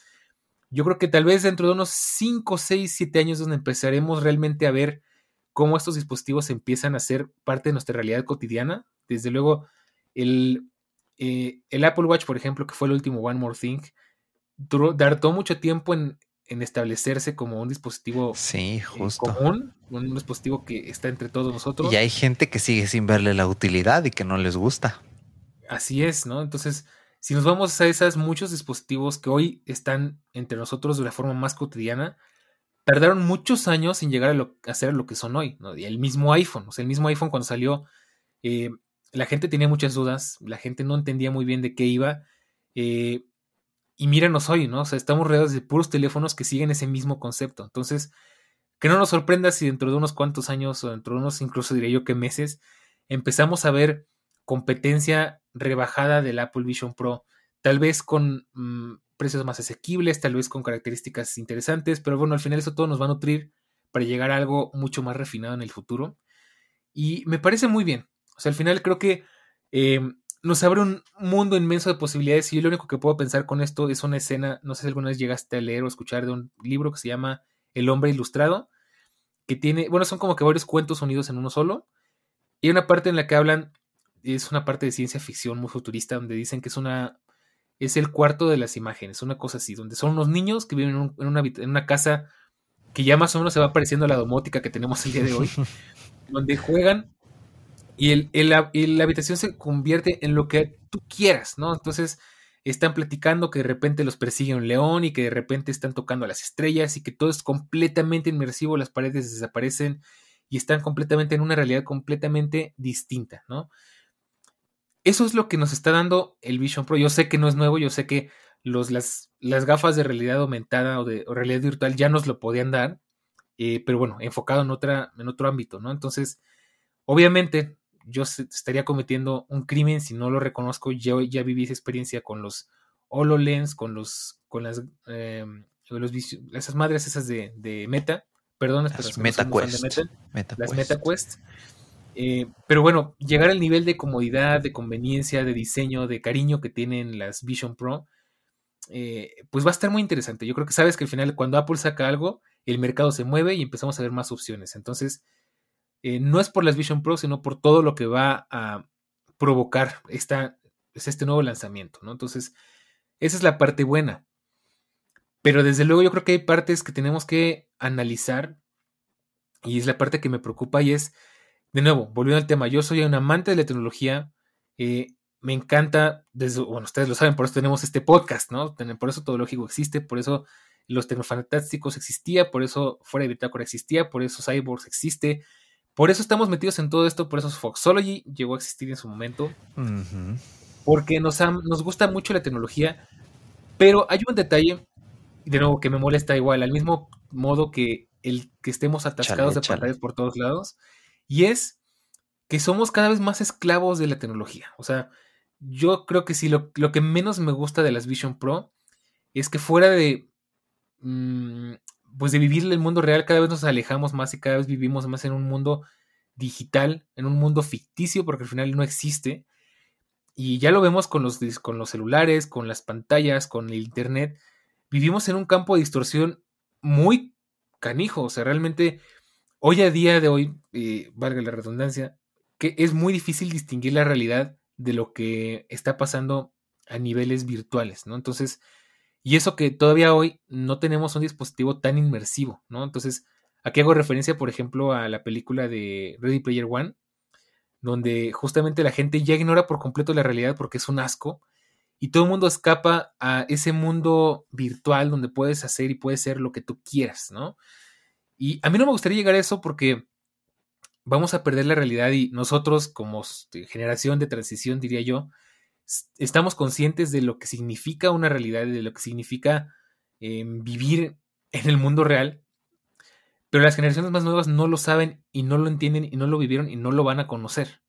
Yo creo que tal vez dentro de unos 5, 6, 7 años donde empezaremos realmente a ver cómo estos dispositivos empiezan a ser parte de nuestra realidad cotidiana. Desde luego, el, eh, el Apple Watch, por ejemplo, que fue el último One More Thing, tardó mucho tiempo en, establecerse como un dispositivo sí, eh, común, un dispositivo que está entre todos nosotros. Y hay gente que sigue sin verle la utilidad y que no les gusta. Así es, ¿no? Entonces, si nos vamos a esas muchos dispositivos que hoy están entre nosotros de la forma más cotidiana, tardaron muchos años en llegar a, lo, ser lo que son hoy. ¿no? El mismo iPhone, o sea, el mismo iPhone cuando salió, eh, la gente tenía muchas dudas, la gente no entendía muy bien de qué iba. Eh, y míranos hoy, ¿no? O sea, estamos rodeados de puros teléfonos que siguen ese mismo concepto. Entonces, que no nos sorprenda si dentro de unos cuantos años, o dentro de unos incluso diría yo que meses, empezamos a ver competencia rebajada del Apple Vision Pro, tal vez con mm, precios más asequibles, tal vez con características interesantes, pero bueno, al final eso todo nos va a nutrir para llegar a algo mucho más refinado en el futuro. Y me parece muy bien. O sea, al final creo que em, nos abre un mundo inmenso de posibilidades y yo lo único que puedo pensar con esto es una escena, no sé si alguna vez llegaste a leer o escuchar de un libro que se llama El hombre ilustrado, que tiene, bueno, son como que varios cuentos unidos en uno solo. Y hay una parte en la que hablan, es una parte de ciencia ficción muy futurista, donde dicen que es una, es el cuarto de las imágenes, una cosa así, donde son unos niños que viven en, una, en una casa que ya más o menos se va pareciendo a la domótica que tenemos el día de hoy, donde juegan y, el, la habitación se convierte en lo que tú quieras, ¿no? Entonces están platicando que de repente los persigue un león y que de repente están tocando a las estrellas y que todo es completamente inmersivo, las paredes desaparecen y están completamente en una realidad completamente distinta, ¿no? Eso es lo que nos está dando el Vision Pro. Yo sé que no es nuevo, yo sé que los, las, las gafas de realidad aumentada o de realidad virtual ya nos lo podían dar, eh, pero bueno, enfocado en, otra, en otro ámbito, ¿no? Entonces, obviamente, yo estaría cometiendo un crimen si no lo reconozco. Yo ya viví esa experiencia con los HoloLens, con los, con las, eh, los esas madres esas de, de Meta, perdón, las MetaQuest, Meta, las MetaQuest. Eh, pero bueno, llegar al nivel de comodidad, de conveniencia, de diseño, de cariño que tienen las Vision Pro, eh, pues va a estar muy interesante. Yo creo que sabes que al final cuando Apple saca algo, el mercado se mueve y empezamos a ver más opciones. Entonces, eh, no es por las Vision Pro, sino por todo lo que va a provocar esta, este nuevo lanzamiento, ¿no? Entonces, esa es la parte buena. Pero desde luego yo creo que hay partes que tenemos que analizar y es la parte que me preocupa y es, de nuevo, volviendo al tema, yo soy un amante de la tecnología, eh, me encanta, desde, bueno, ustedes lo saben, por eso tenemos este podcast, ¿no? Por eso todo lógico existe, por eso los Tecnofantásticos existía, por eso Fuera de Bitácora existía, por eso Cyborgs existe, por eso estamos metidos en todo esto, por eso Foxology llegó a existir en su momento. Porque nos, nos gusta mucho la tecnología, pero hay un detalle, de nuevo, que me molesta igual, al mismo modo que el que estemos atascados de pantallas por todos lados, y es que somos cada vez más esclavos de la tecnología. O sea, yo creo que sí, lo, que menos me gusta de las Vision Pro es que fuera de mm, pues de vivir el mundo real, cada vez nos alejamos más y cada vez vivimos más en un mundo digital, en un mundo ficticio, porque al final no existe. Y ya lo vemos con los, con los celulares, con las pantallas, con el Internet. Vivimos en un campo de distorsión muy canijo. O sea, realmente, hoy a día de hoy, eh, valga la redundancia, que es muy difícil distinguir la realidad de lo que está pasando a niveles virtuales, ¿no? Entonces, y eso que todavía hoy no tenemos un dispositivo tan inmersivo, ¿no? Entonces, aquí hago referencia, por ejemplo, a la película de Ready Player One, donde justamente la gente ya ignora por completo la realidad porque es un asco y todo el mundo escapa a ese mundo virtual donde puedes hacer y puedes ser lo que tú quieras, ¿no? Y a mí no me gustaría llegar a eso porque vamos a perder la realidad y nosotros como generación de transición, diría yo, estamos conscientes de lo que significa una realidad, de lo que significa em, vivir en el mundo real, pero las generaciones más nuevas no lo saben y no lo entienden y no lo vivieron y no lo van a conocer.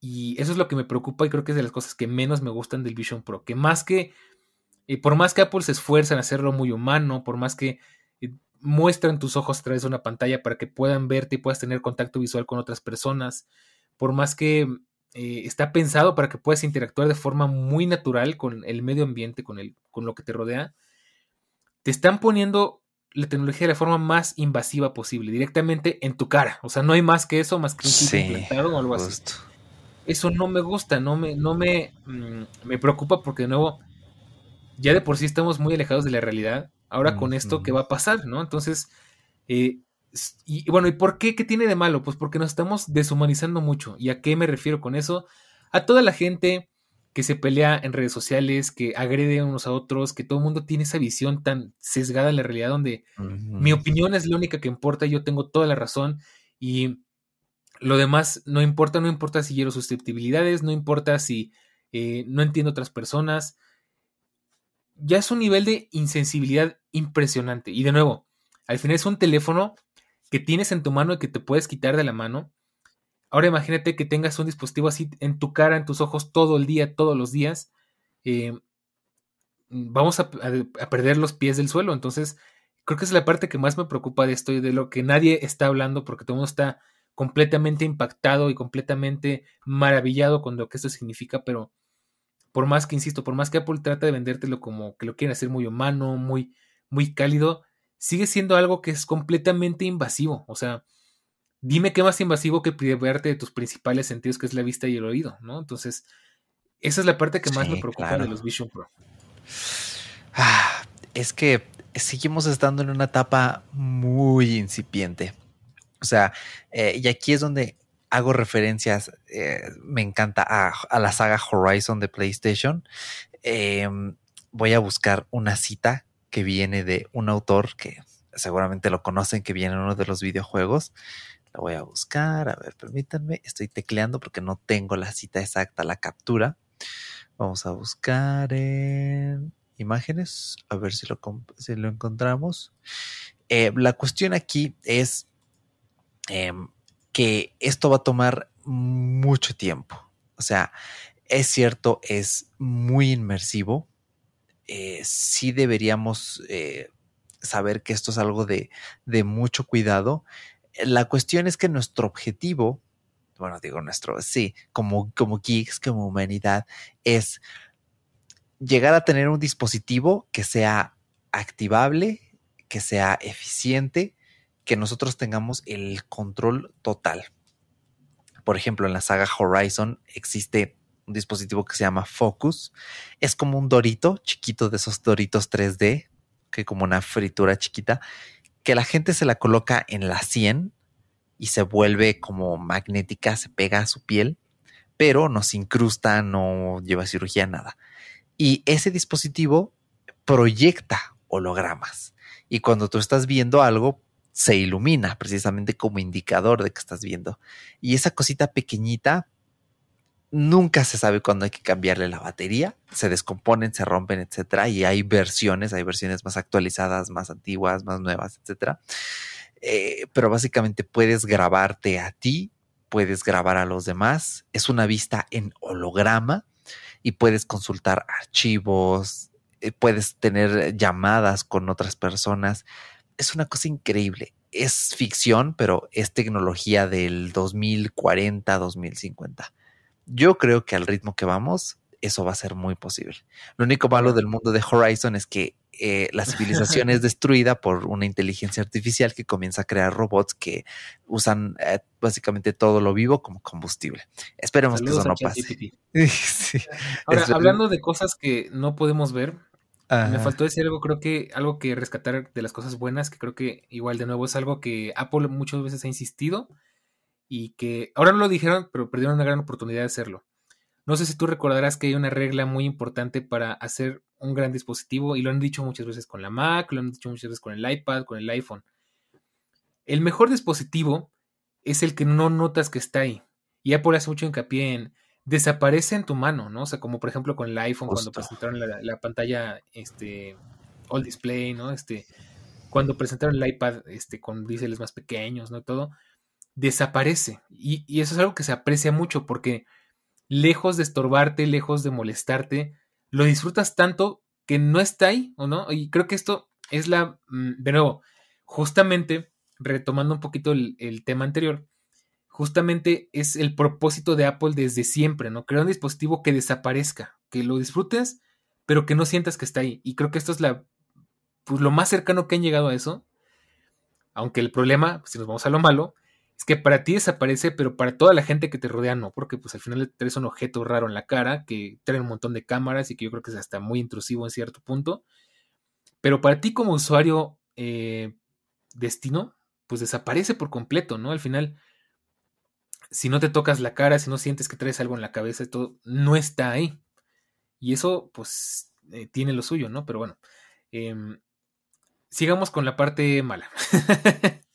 Y eso es lo que me preocupa y creo que es de las cosas que menos me gustan del Vision Pro, que más que, eh, por más que Apple se esfuerza en hacerlo muy humano, por más que eh, muestran tus ojos a través de una pantalla para que puedan verte y puedas tener contacto visual con otras personas, por más que eh, está pensado para que puedas interactuar de forma muy natural con el medio ambiente, con, el, con lo que te rodea, te están poniendo la tecnología de la forma más invasiva posible, directamente en tu cara. O sea, no hay más que eso, más que un chip implantado o algo así. Eso no me gusta, no me, no me, mm, me preocupa porque de nuevo, ya de por sí estamos muy alejados de la realidad. Ahora con esto, ¿qué va a pasar? ¿No? Entonces, eh, y, bueno, ¿y por qué? ¿Qué tiene de malo? Pues porque nos estamos deshumanizando mucho. ¿Y a qué me refiero con eso? A toda la gente que se pelea en redes sociales, que agrede unos a otros, que todo el mundo tiene esa visión tan sesgada en la realidad donde mi opinión es la única que importa, yo tengo toda la razón y lo demás no importa, no importa si quiero susceptibilidades, no importa si eh, no entiendo otras personas. Ya es un nivel de insensibilidad impresionante. Y de nuevo, al final es un teléfono que tienes en tu mano y que te puedes quitar de la mano. Ahora imagínate que tengas un dispositivo así en tu cara, en tus ojos todo el día, todos los días. Eh, vamos a, perder los pies del suelo. Entonces, creo que es la parte que más me preocupa de esto y de lo que nadie está hablando porque todo el mundo está completamente impactado y completamente maravillado con lo que esto significa, pero por más que, insisto, por más que Apple trata de vendértelo como que lo quieren hacer muy humano, muy, muy cálido, sigue siendo algo que es completamente invasivo. O sea, dime qué más invasivo que privarte de tus principales sentidos, que es la vista y el oído, ¿no? Entonces, esa es la parte que más me preocupa de los Vision Pro. Ah, es que seguimos estando en una etapa muy incipiente. O sea, eh, y aquí es donde hago referencias, eh, me encanta a, la saga Horizon de PlayStation. Em, voy a buscar una cita que viene de un autor que seguramente lo conocen, que viene en uno de los videojuegos. La voy a buscar, a ver, permítanme, estoy tecleando porque no tengo la cita exacta, la captura. Vamos a buscar en imágenes, a ver si lo, si lo encontramos. Eh, la cuestión aquí es em, que esto va a tomar mucho tiempo. O sea, es cierto, es muy inmersivo. Eh, sí deberíamos eh, saber que esto es algo de, de mucho cuidado. La cuestión es que nuestro objetivo, bueno, digo nuestro, sí, como, como geeks, como humanidad, es llegar a tener un dispositivo que sea activable, que sea eficiente, que nosotros tengamos el control total. Por ejemplo, en la saga Horizon existe un dispositivo que se llama Focus. Es como un dorito chiquito de esos doritos 3D, que como una fritura chiquita, que la gente se la coloca en la 100 y se vuelve como magnética, se pega a su piel, pero no se incrusta, no lleva cirugía, nada. Y ese dispositivo proyecta hologramas. Y cuando tú estás viendo algo, se ilumina precisamente como indicador de que estás viendo. Y esa cosita pequeñita nunca se sabe cuándo hay que cambiarle la batería, se descomponen, se rompen, etcétera, y hay versiones, hay versiones más actualizadas, más antiguas, más nuevas, etcétera. Eh, pero básicamente puedes grabarte a ti, puedes grabar a los demás, es una vista en holograma y puedes consultar archivos, eh, puedes tener llamadas con otras personas es una cosa increíble. Es ficción, pero es tecnología del 2040, 2050. Yo creo que al ritmo que vamos, eso va a ser muy posible. Lo único malo del mundo de Horizon es que eh, la civilización es destruida por una inteligencia artificial que comienza a crear robots que usan eh, básicamente todo lo vivo como combustible. Esperemos que eso no pase. Ahora, hablando de cosas que no podemos ver, me faltó decir algo, creo que algo que rescatar de las cosas buenas, que creo que igual de nuevo es algo que Apple muchas veces ha insistido y que ahora no lo dijeron, pero perdieron una gran oportunidad de hacerlo. No sé si tú recordarás que hay una regla muy importante para hacer un gran dispositivo y lo han dicho muchas veces con la Mac, lo han dicho muchas veces con el iPad, con el iPhone. El mejor dispositivo es el que no notas que está ahí. Y Apple hace mucho hincapié en desaparece en tu mano, ¿no? O sea, como por ejemplo con el iPhone cuando presentaron la, pantalla, este, all display, ¿no? Este, cuando presentaron el iPad, este, con biseles más pequeños, ¿no? Todo, desaparece. Y, eso es algo que se aprecia mucho porque lejos de estorbarte, lejos de molestarte, lo disfrutas tanto que no está ahí, ¿o no? Y creo que esto es la, mm, de nuevo, justamente retomando un poquito el tema anterior, justamente es el propósito de Apple desde siempre, ¿no? Crear un dispositivo que desaparezca, que lo disfrutes, pero que no sientas que está ahí. Y creo que esto es la, pues, lo más cercano que han llegado a eso. Aunque el problema, si nos vamos a lo malo, es que para ti desaparece, pero para toda la gente que te rodea no, porque pues al final traes un objeto raro en la cara, que trae un montón de cámaras y que yo creo que es hasta muy intrusivo en cierto punto. Pero para ti como usuario eh, destino, pues desaparece por completo, ¿no? Al final si no te tocas la cara, si no sientes que traes algo en la cabeza, todo no está ahí. Y eso, pues, eh, tiene lo suyo, ¿no? Pero bueno, em, sigamos con la parte mala.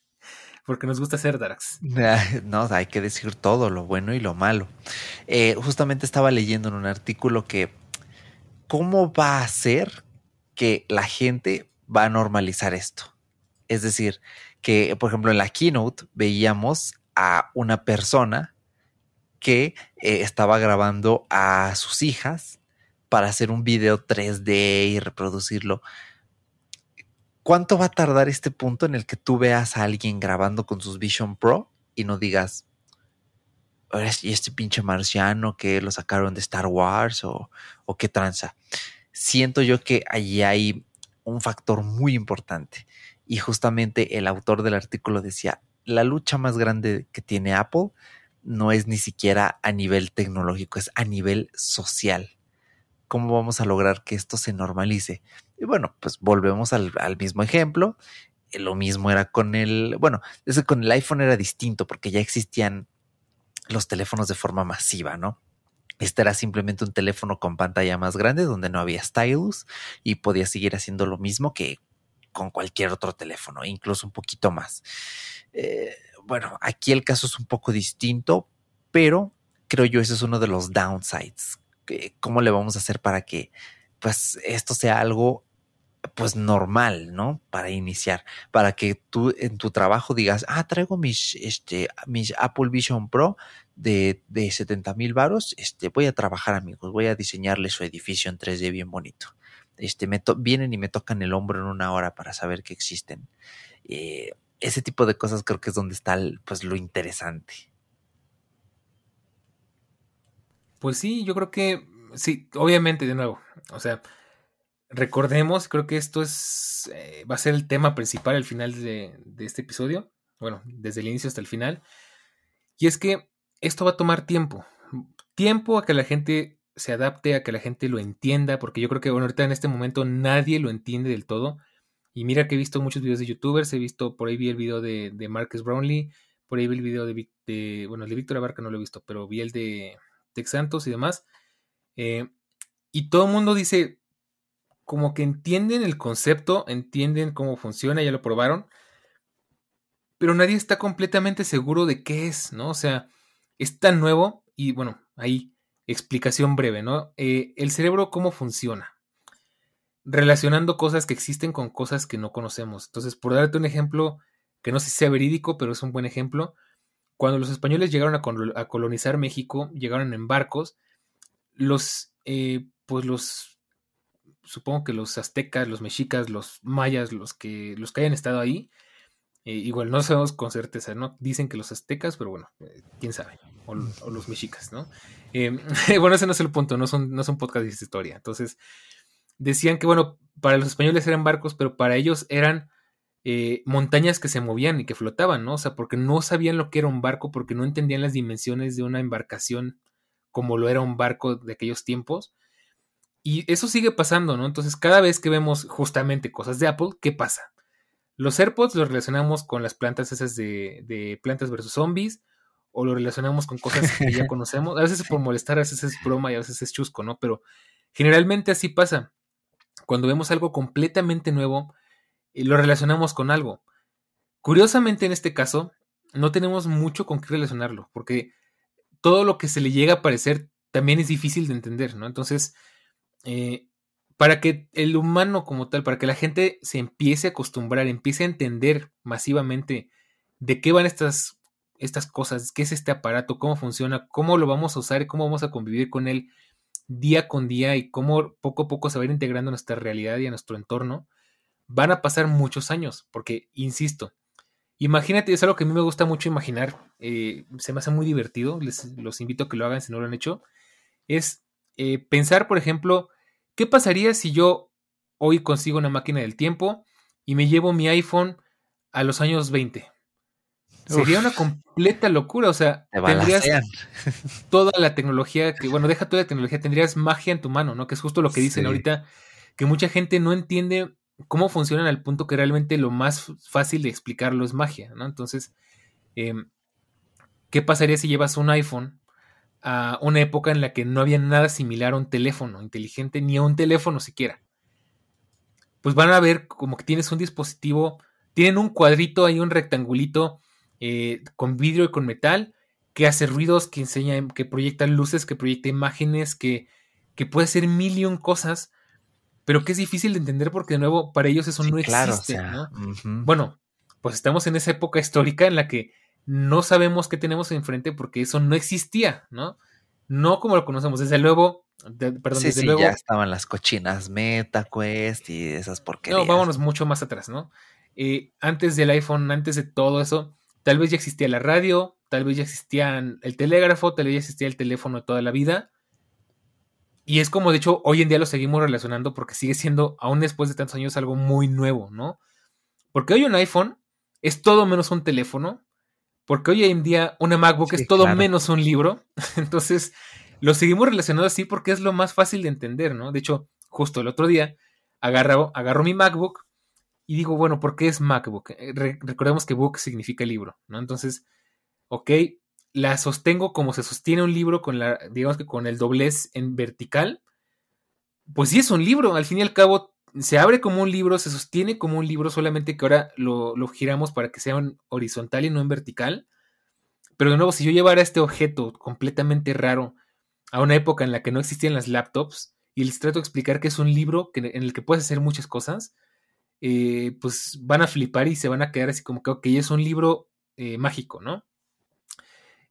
Porque nos gusta hacer Darax. No, hay que decir todo, lo bueno y lo malo. Eh, justamente estaba leyendo en un artículo que cómo va a ser que la gente va a normalizar esto. Es decir, que, por ejemplo, en la keynote veíamos a una persona que eh, estaba grabando a sus hijas para hacer un video 3D y reproducirlo. ¿Cuánto va a tardar este punto en el que tú veas a alguien grabando con sus Vision Pro y no digas, y este pinche marciano que lo sacaron de Star Wars o, o qué tranza? Siento yo que allí hay un factor muy importante y justamente el autor del artículo decía, la lucha más grande que tiene Apple no es ni siquiera a nivel tecnológico, es a nivel social. ¿Cómo vamos a lograr que esto se normalice? Y bueno, pues volvemos al, mismo ejemplo. Lo mismo era con el, bueno, con el iPhone era distinto porque ya existían los teléfonos de forma masiva, ¿no? Este era simplemente un teléfono con pantalla más grande donde no había stylus y podía seguir haciendo lo mismo que con cualquier otro teléfono, incluso un poquito más. Eh, bueno, aquí el caso es un poco distinto, pero creo yo ese es uno de los downsides. ¿Cómo le vamos a hacer para que pues esto sea algo pues normal, ¿no? Para iniciar, para que tú en tu trabajo digas, ah, traigo mis, este, mis Apple Vision Pro de, de 70 mil varos, este, voy a trabajar amigos, voy a diseñarle su edificio en 3D bien bonito. Este, me vienen y me tocan el hombro en una hora para saber que existen. Eh, ese tipo de cosas creo que es donde está pues lo interesante. Pues sí, yo creo que sí, obviamente de nuevo, o sea, recordemos, creo que esto es eh, va a ser el tema principal al final de, de, este episodio, bueno, desde el inicio hasta el final, y es que esto va a tomar tiempo, tiempo a que la gente se adapte, a que la gente lo entienda, porque yo creo que bueno, ahorita en este momento nadie lo entiende del todo, y mira que he visto muchos videos de youtubers, he visto, por ahí vi el video de, de Marcus Brownlee, por ahí vi el video de, bueno, el de Víctor Abarca no lo he visto, pero vi el de Tex Santos y demás. Eh, y todo el mundo dice, como que entienden el concepto, entienden cómo funciona, ya lo probaron, pero nadie está completamente seguro de qué es, ¿no? O sea, es tan nuevo y bueno, ahí explicación breve, ¿no? Eh, el cerebro, ¿cómo funciona? relacionando cosas que existen con cosas que no conocemos. Entonces, por darte un ejemplo que no sé si sea verídico, pero es un buen ejemplo, cuando los españoles llegaron a, colonizar México, llegaron en barcos, los, eh, pues los, supongo que los aztecas, los mexicas, los mayas, los que, los que hayan estado ahí, eh, igual no sabemos con certeza, ¿no? Dicen que los aztecas, pero bueno, eh, quién sabe, o, los mexicas, ¿no? bueno, ese no es el punto, no son, no son podcasts de historia, entonces decían que, bueno, para los españoles eran barcos, pero para ellos eran eh, montañas que se movían y que flotaban, ¿no? O sea, porque no sabían lo que era un barco, porque no entendían las dimensiones de una embarcación como lo era un barco de aquellos tiempos. Y eso sigue pasando, ¿no? Entonces, cada vez que vemos justamente cosas de Apple, ¿qué pasa? Los AirPods los relacionamos con las plantas esas de, de plantas versus zombies, o lo relacionamos con cosas que ya conocemos. A veces es por molestar, a veces es broma y a veces es chusco, ¿no? Pero generalmente así pasa cuando vemos algo completamente nuevo, y lo relacionamos con algo. Curiosamente, en este caso, no tenemos mucho con qué relacionarlo, porque todo lo que se le llega a parecer también es difícil de entender, ¿no? Entonces, eh, para que el humano como tal, para que la gente se empiece a acostumbrar, empiece a entender masivamente de qué van estas, estas cosas, qué es este aparato, cómo funciona, cómo lo vamos a usar cómo vamos a convivir con él día con día y cómo poco a poco se va a ir integrando a nuestra realidad y a nuestro entorno, van a pasar muchos años, porque, insisto, imagínate, es algo que a mí me gusta mucho imaginar, eh, se me hace muy divertido, les los invito a que lo hagan si no lo han hecho, es eh, pensar, por ejemplo, ¿qué pasaría si yo hoy consigo una máquina del tiempo y me llevo mi iPhone a los años 20? Sería una completa locura, o sea, tendrías toda la tecnología que, bueno, deja toda la tecnología, tendrías magia en tu mano, ¿no? Que es justo lo que dicen ahorita, que mucha gente no entiende cómo funcionan al punto que realmente lo más fácil de explicarlo es magia, ¿no? Entonces, em, ¿qué pasaría si llevas un iPhone a una época en la que no había nada similar a un teléfono inteligente, ni a un teléfono siquiera? Pues van a ver como que tienes un dispositivo, tienen un cuadrito ahí, un rectangulito, eh, con vidrio y con metal, que hace ruidos, que enseña, que proyecta luces, que proyecta imágenes, que, que puede hacer mil y un cosas, pero que es difícil de entender porque de nuevo para ellos eso no existe. Bueno, pues estamos en esa época histórica en la que no sabemos qué tenemos enfrente porque eso no existía, ¿no? No como lo conocemos. Desde luego, perdón, sí, desde sí, luego. ya estaban las cochinas MetaQuest y esas porquerías. No, vámonos mucho más atrás, ¿no? Eh, antes del iPhone, antes de todo eso, tal vez ya existía la radio, tal vez ya existía el telégrafo, tal vez ya existía el teléfono de toda la vida. Y es como, de hecho, hoy en día lo seguimos relacionando porque sigue siendo, aún después de tantos años, algo muy nuevo, ¿no? Porque hoy un iPhone es todo menos un teléfono, porque hoy en día una MacBook Sí, es todo claro. menos un libro. Entonces, lo seguimos relacionando así porque es lo más fácil de entender, ¿no? De hecho, justo el otro día agarro, agarro mi MacBook y digo, bueno, ¿por qué es MacBook? Eh, re- recordemos que book significa libro, ¿no? Entonces, ok, la sostengo como se sostiene un libro con la, digamos que con el doblez en vertical. Pues sí es un libro, al fin y al cabo se abre como un libro, se sostiene como un libro, solamente que ahora lo, lo giramos para que sea en horizontal y no en vertical. Pero de nuevo, si yo llevara este objeto completamente raro a una época en la que no existían las laptops y les trato de explicar que es un libro que, en el que puedes hacer muchas cosas, eh, pues van a flipar y se van a quedar así como que, es un libro eh, mágico, ¿no?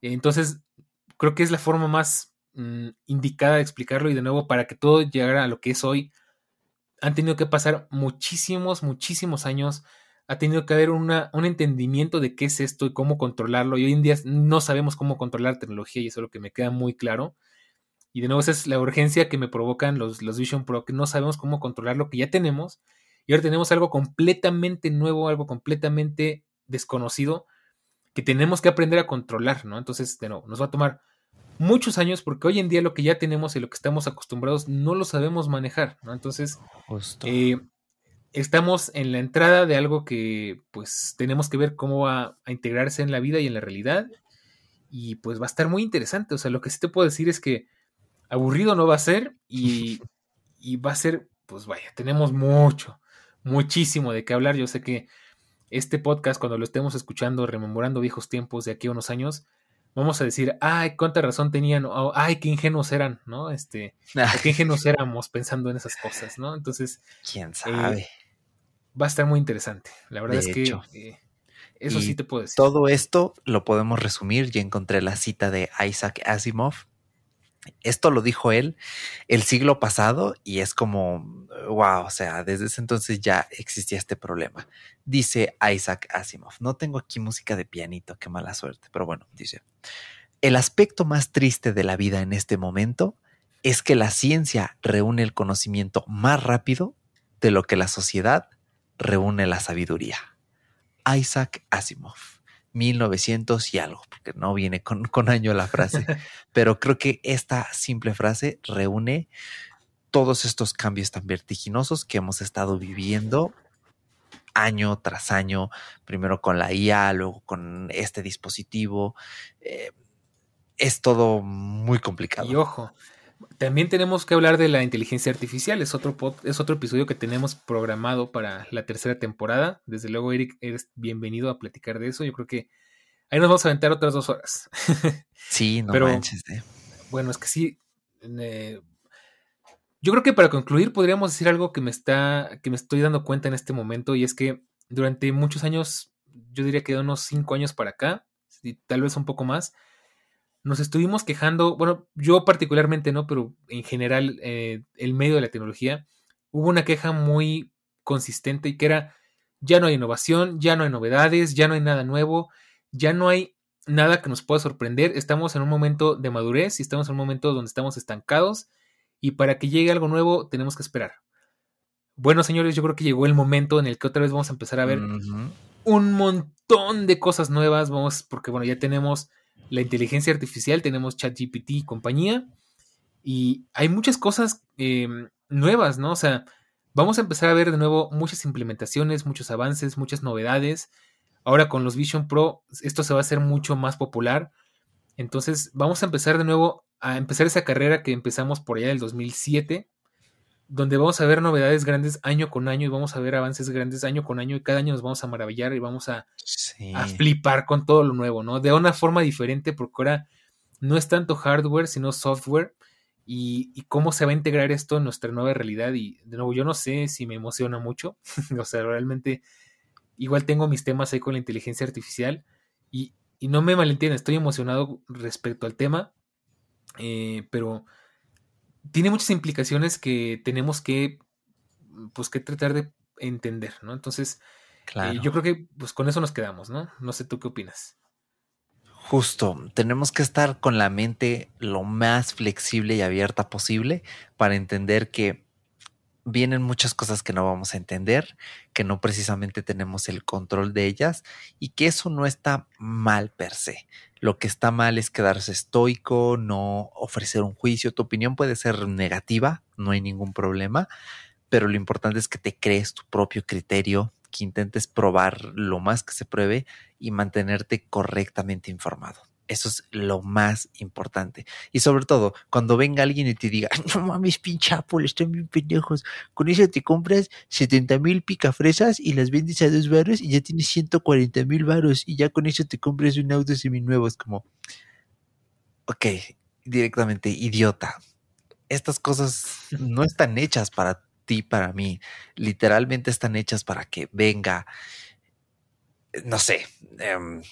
Entonces, creo que es la forma más mm, indicada de explicarlo y de nuevo, para que todo llegara a lo que es hoy, han tenido que pasar muchísimos, muchísimos años. Ha tenido que haber una, un entendimiento de qué es esto y cómo controlarlo. Y hoy en día no sabemos cómo controlar tecnología y eso es lo que me queda muy claro. Y de nuevo, esa es la urgencia que me provocan los, los Vision Pro, que no sabemos cómo controlar lo que ya tenemos. Y ahora tenemos algo completamente nuevo, algo completamente desconocido que tenemos que aprender a controlar, ¿no? Entonces, de nuevo, nos va a tomar muchos años porque hoy en día lo que ya tenemos y lo que estamos acostumbrados no lo sabemos manejar, ¿no? Entonces, eh, estamos en la entrada de algo que pues tenemos que ver cómo va a integrarse en la vida y en la realidad y pues va a estar muy interesante, o sea, lo que sí te puedo decir es que aburrido no va a ser y, y va a ser, pues vaya, tenemos mucho, muchísimo de qué hablar, yo sé que este podcast cuando lo estemos escuchando, rememorando viejos tiempos de aquí a unos años, vamos a decir, ay, cuánta razón tenían, o ay, qué ingenuos eran, ¿no? Este, qué ingenuos éramos pensando en esas cosas, ¿no? Entonces, ¿Quién sabe? va a estar muy interesante. La verdad De es hecho. que eh, eso Y sí te puedo decir. Todo esto lo podemos resumir. Ya encontré la cita de Isaac Asimov. Esto lo dijo él el siglo pasado y es como, wow, o sea, desde ese entonces ya existía este problema. Dice Isaac Asimov. No tengo aquí música de pianito, qué mala suerte, pero bueno, dice, el aspecto más triste de la vida en este momento es que la ciencia reúne el conocimiento más rápido de lo que la sociedad reúne la sabiduría. Isaac Asimov, 1900 y algo, porque no viene con, con año la frase, pero creo que esta simple frase reúne todos estos cambios tan vertiginosos que hemos estado viviendo año tras año, primero con la IA, luego con este dispositivo. Eh, es todo muy complicado. Y ojo, también tenemos que hablar de la inteligencia artificial. Es otro, pod, es otro episodio que tenemos programado para la tercera temporada. Desde luego, Eric, eres bienvenido a platicar de eso. Yo creo que ahí nos vamos a aventar otras dos horas. sí, no Pero, manches. Eh. Bueno, es que sí. Eh, yo creo que para concluir podríamos decir algo que me está, que me estoy dando cuenta en este momento y es que durante muchos años, yo diría que de unos cinco años para acá, y tal vez un poco más, nos estuvimos quejando, bueno, yo particularmente no, pero en general eh, el medio de la tecnología, hubo una queja muy consistente y que era, ya no hay innovación, ya no hay novedades, ya no hay nada nuevo, ya no hay nada que nos pueda sorprender, estamos en un momento de madurez y estamos en un momento donde estamos estancados y para que llegue algo nuevo tenemos que esperar. Bueno, señores, yo creo que llegó el momento en el que otra vez vamos a empezar a ver uh -huh. un montón de cosas nuevas, vamos, porque bueno, ya tenemos la inteligencia artificial, tenemos ChatGPT y compañía, y hay muchas cosas eh, nuevas, ¿no? O sea, vamos a empezar a ver de nuevo muchas implementaciones, muchos avances, muchas novedades. Ahora con los Vision Pro, esto se va a hacer mucho más popular. Entonces, vamos a empezar de nuevo a empezar esa carrera que empezamos por allá del 2007, donde vamos a ver novedades grandes año con año y vamos a ver avances grandes año con año y cada año nos vamos a maravillar y vamos a, sí. a flipar con todo lo nuevo, ¿no? De una forma diferente porque ahora no es tanto hardware, sino software y, y, cómo se va a integrar esto en nuestra nueva realidad y de nuevo yo no sé si me emociona mucho, o sea, realmente igual tengo mis temas ahí con la inteligencia artificial y, y no me malentiendan, estoy emocionado respecto al tema, eh, pero tiene muchas implicaciones que tenemos que, pues, que tratar de entender, ¿no? Entonces, eh, yo creo que pues con eso nos quedamos, ¿no? No sé tú qué opinas. Justo, tenemos que estar con la mente lo más flexible y abierta posible para entender que vienen muchas cosas que no vamos a entender, que no precisamente tenemos el control de ellas y que eso no está mal per se. Lo que está mal es quedarse estoico, no ofrecer un juicio. Tu opinión puede ser negativa, no hay ningún problema, pero lo importante es que te crees tu propio criterio, que intentes probar lo más que se pruebe y mantenerte correctamente informado. Eso es lo más importante. Y sobre todo, cuando venga alguien y te diga, no mames, pinche Apple, están bien pendejos. Con eso te compras 70 mil picafresas y las vendes a dos varos y ya tienes 140 mil varos. Y ya con eso te compras un auto seminuevo. Es como, ok, directamente, idiota. Estas cosas no están hechas para ti, para mí. Literalmente están hechas para que venga, no sé, em,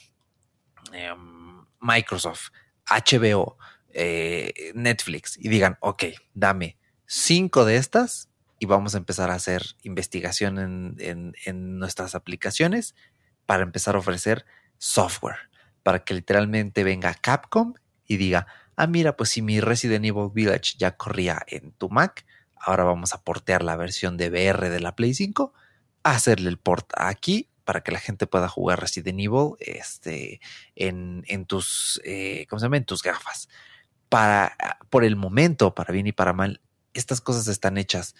em, Microsoft, HBO, eh, Netflix y digan, ok, dame cinco de estas y vamos a empezar a hacer investigación en, en nuestras aplicaciones para empezar a ofrecer software, para que literalmente venga Capcom y diga, ah, mira, pues si mi Resident Evil Village ya corría en tu Mac, ahora vamos a portear la versión de VR de la Play 5, hacerle el port aquí para que la gente pueda jugar Resident Evil este, en, en tus, eh, ¿cómo se llama? En tus gafas. Para, por el momento, para bien y para mal, estas cosas están hechas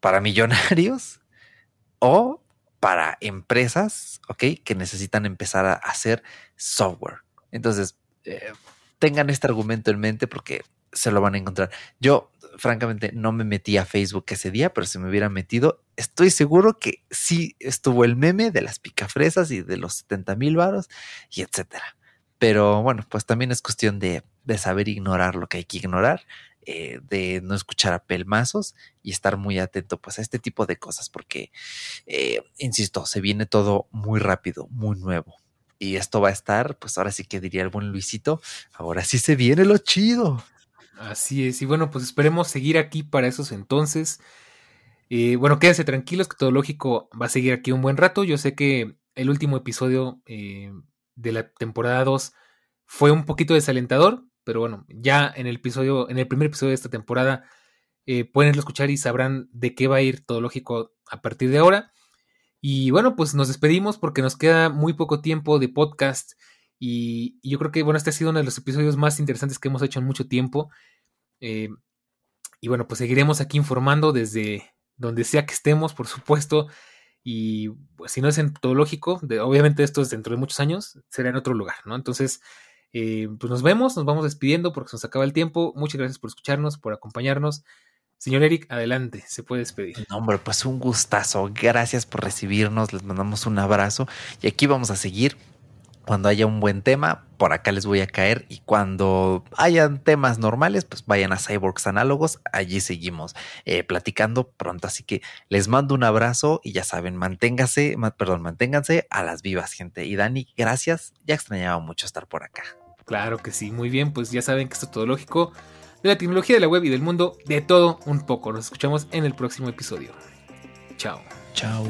para millonarios o para empresas, ¿ok? Que necesitan empezar a hacer software. Entonces, eh, tengan este argumento en mente porque se lo van a encontrar. Yo, francamente, no me metí a Facebook ese día, pero si me hubiera metido, estoy seguro que sí estuvo el meme de las picafresas y de los 70 mil varos y etcétera. Pero bueno, pues también es cuestión de, saber ignorar lo que hay que ignorar, eh, de no escuchar a pelmazos y estar muy atento pues a este tipo de cosas, porque, eh, insisto, se viene todo muy rápido, muy nuevo. Y esto va a estar, pues ahora sí que diría el buen Luisito, ahora sí se viene lo chido. Así es, y bueno, pues esperemos seguir aquí para esos entonces. Eh, bueno, quédense tranquilos que todo lógico va a seguir aquí un buen rato. Yo sé que el último episodio eh, de la temporada 2 fue un poquito desalentador, pero bueno, ya en el episodio, en el primer episodio de esta temporada, eh, pueden escuchar y sabrán de qué va a ir todo lógico a partir de ahora. Y bueno, pues nos despedimos porque nos queda muy poco tiempo de podcast y, yo creo que, bueno, este ha sido uno de los episodios más interesantes que hemos hecho en mucho tiempo. Eh, y bueno, pues seguiremos aquí informando desde donde sea que estemos, por supuesto. Y pues, si no es en todo lógico, obviamente esto es dentro de muchos años, será en otro lugar, ¿no? Entonces, eh, pues nos vemos, nos vamos despidiendo porque se nos acaba el tiempo. Muchas gracias por escucharnos, por acompañarnos. Señor Eric, adelante, se puede despedir. No, hombre, pues un gustazo. Gracias por recibirnos, les mandamos un abrazo y aquí vamos a seguir cuando haya un buen tema, por acá les voy a caer. Y cuando hayan temas normales, pues vayan a Cyborgs Análogos. Allí seguimos eh, platicando pronto. Así que les mando un abrazo y ya saben, manténgase, perdón, manténganse a las vivas, gente. Y Dani, gracias. Ya extrañaba mucho estar por acá. Claro que sí, muy bien. Pues ya saben que esto es todo lógico. De la tecnología de la web y del mundo, de todo un poco. Nos escuchamos en el próximo episodio. Chao. Chao.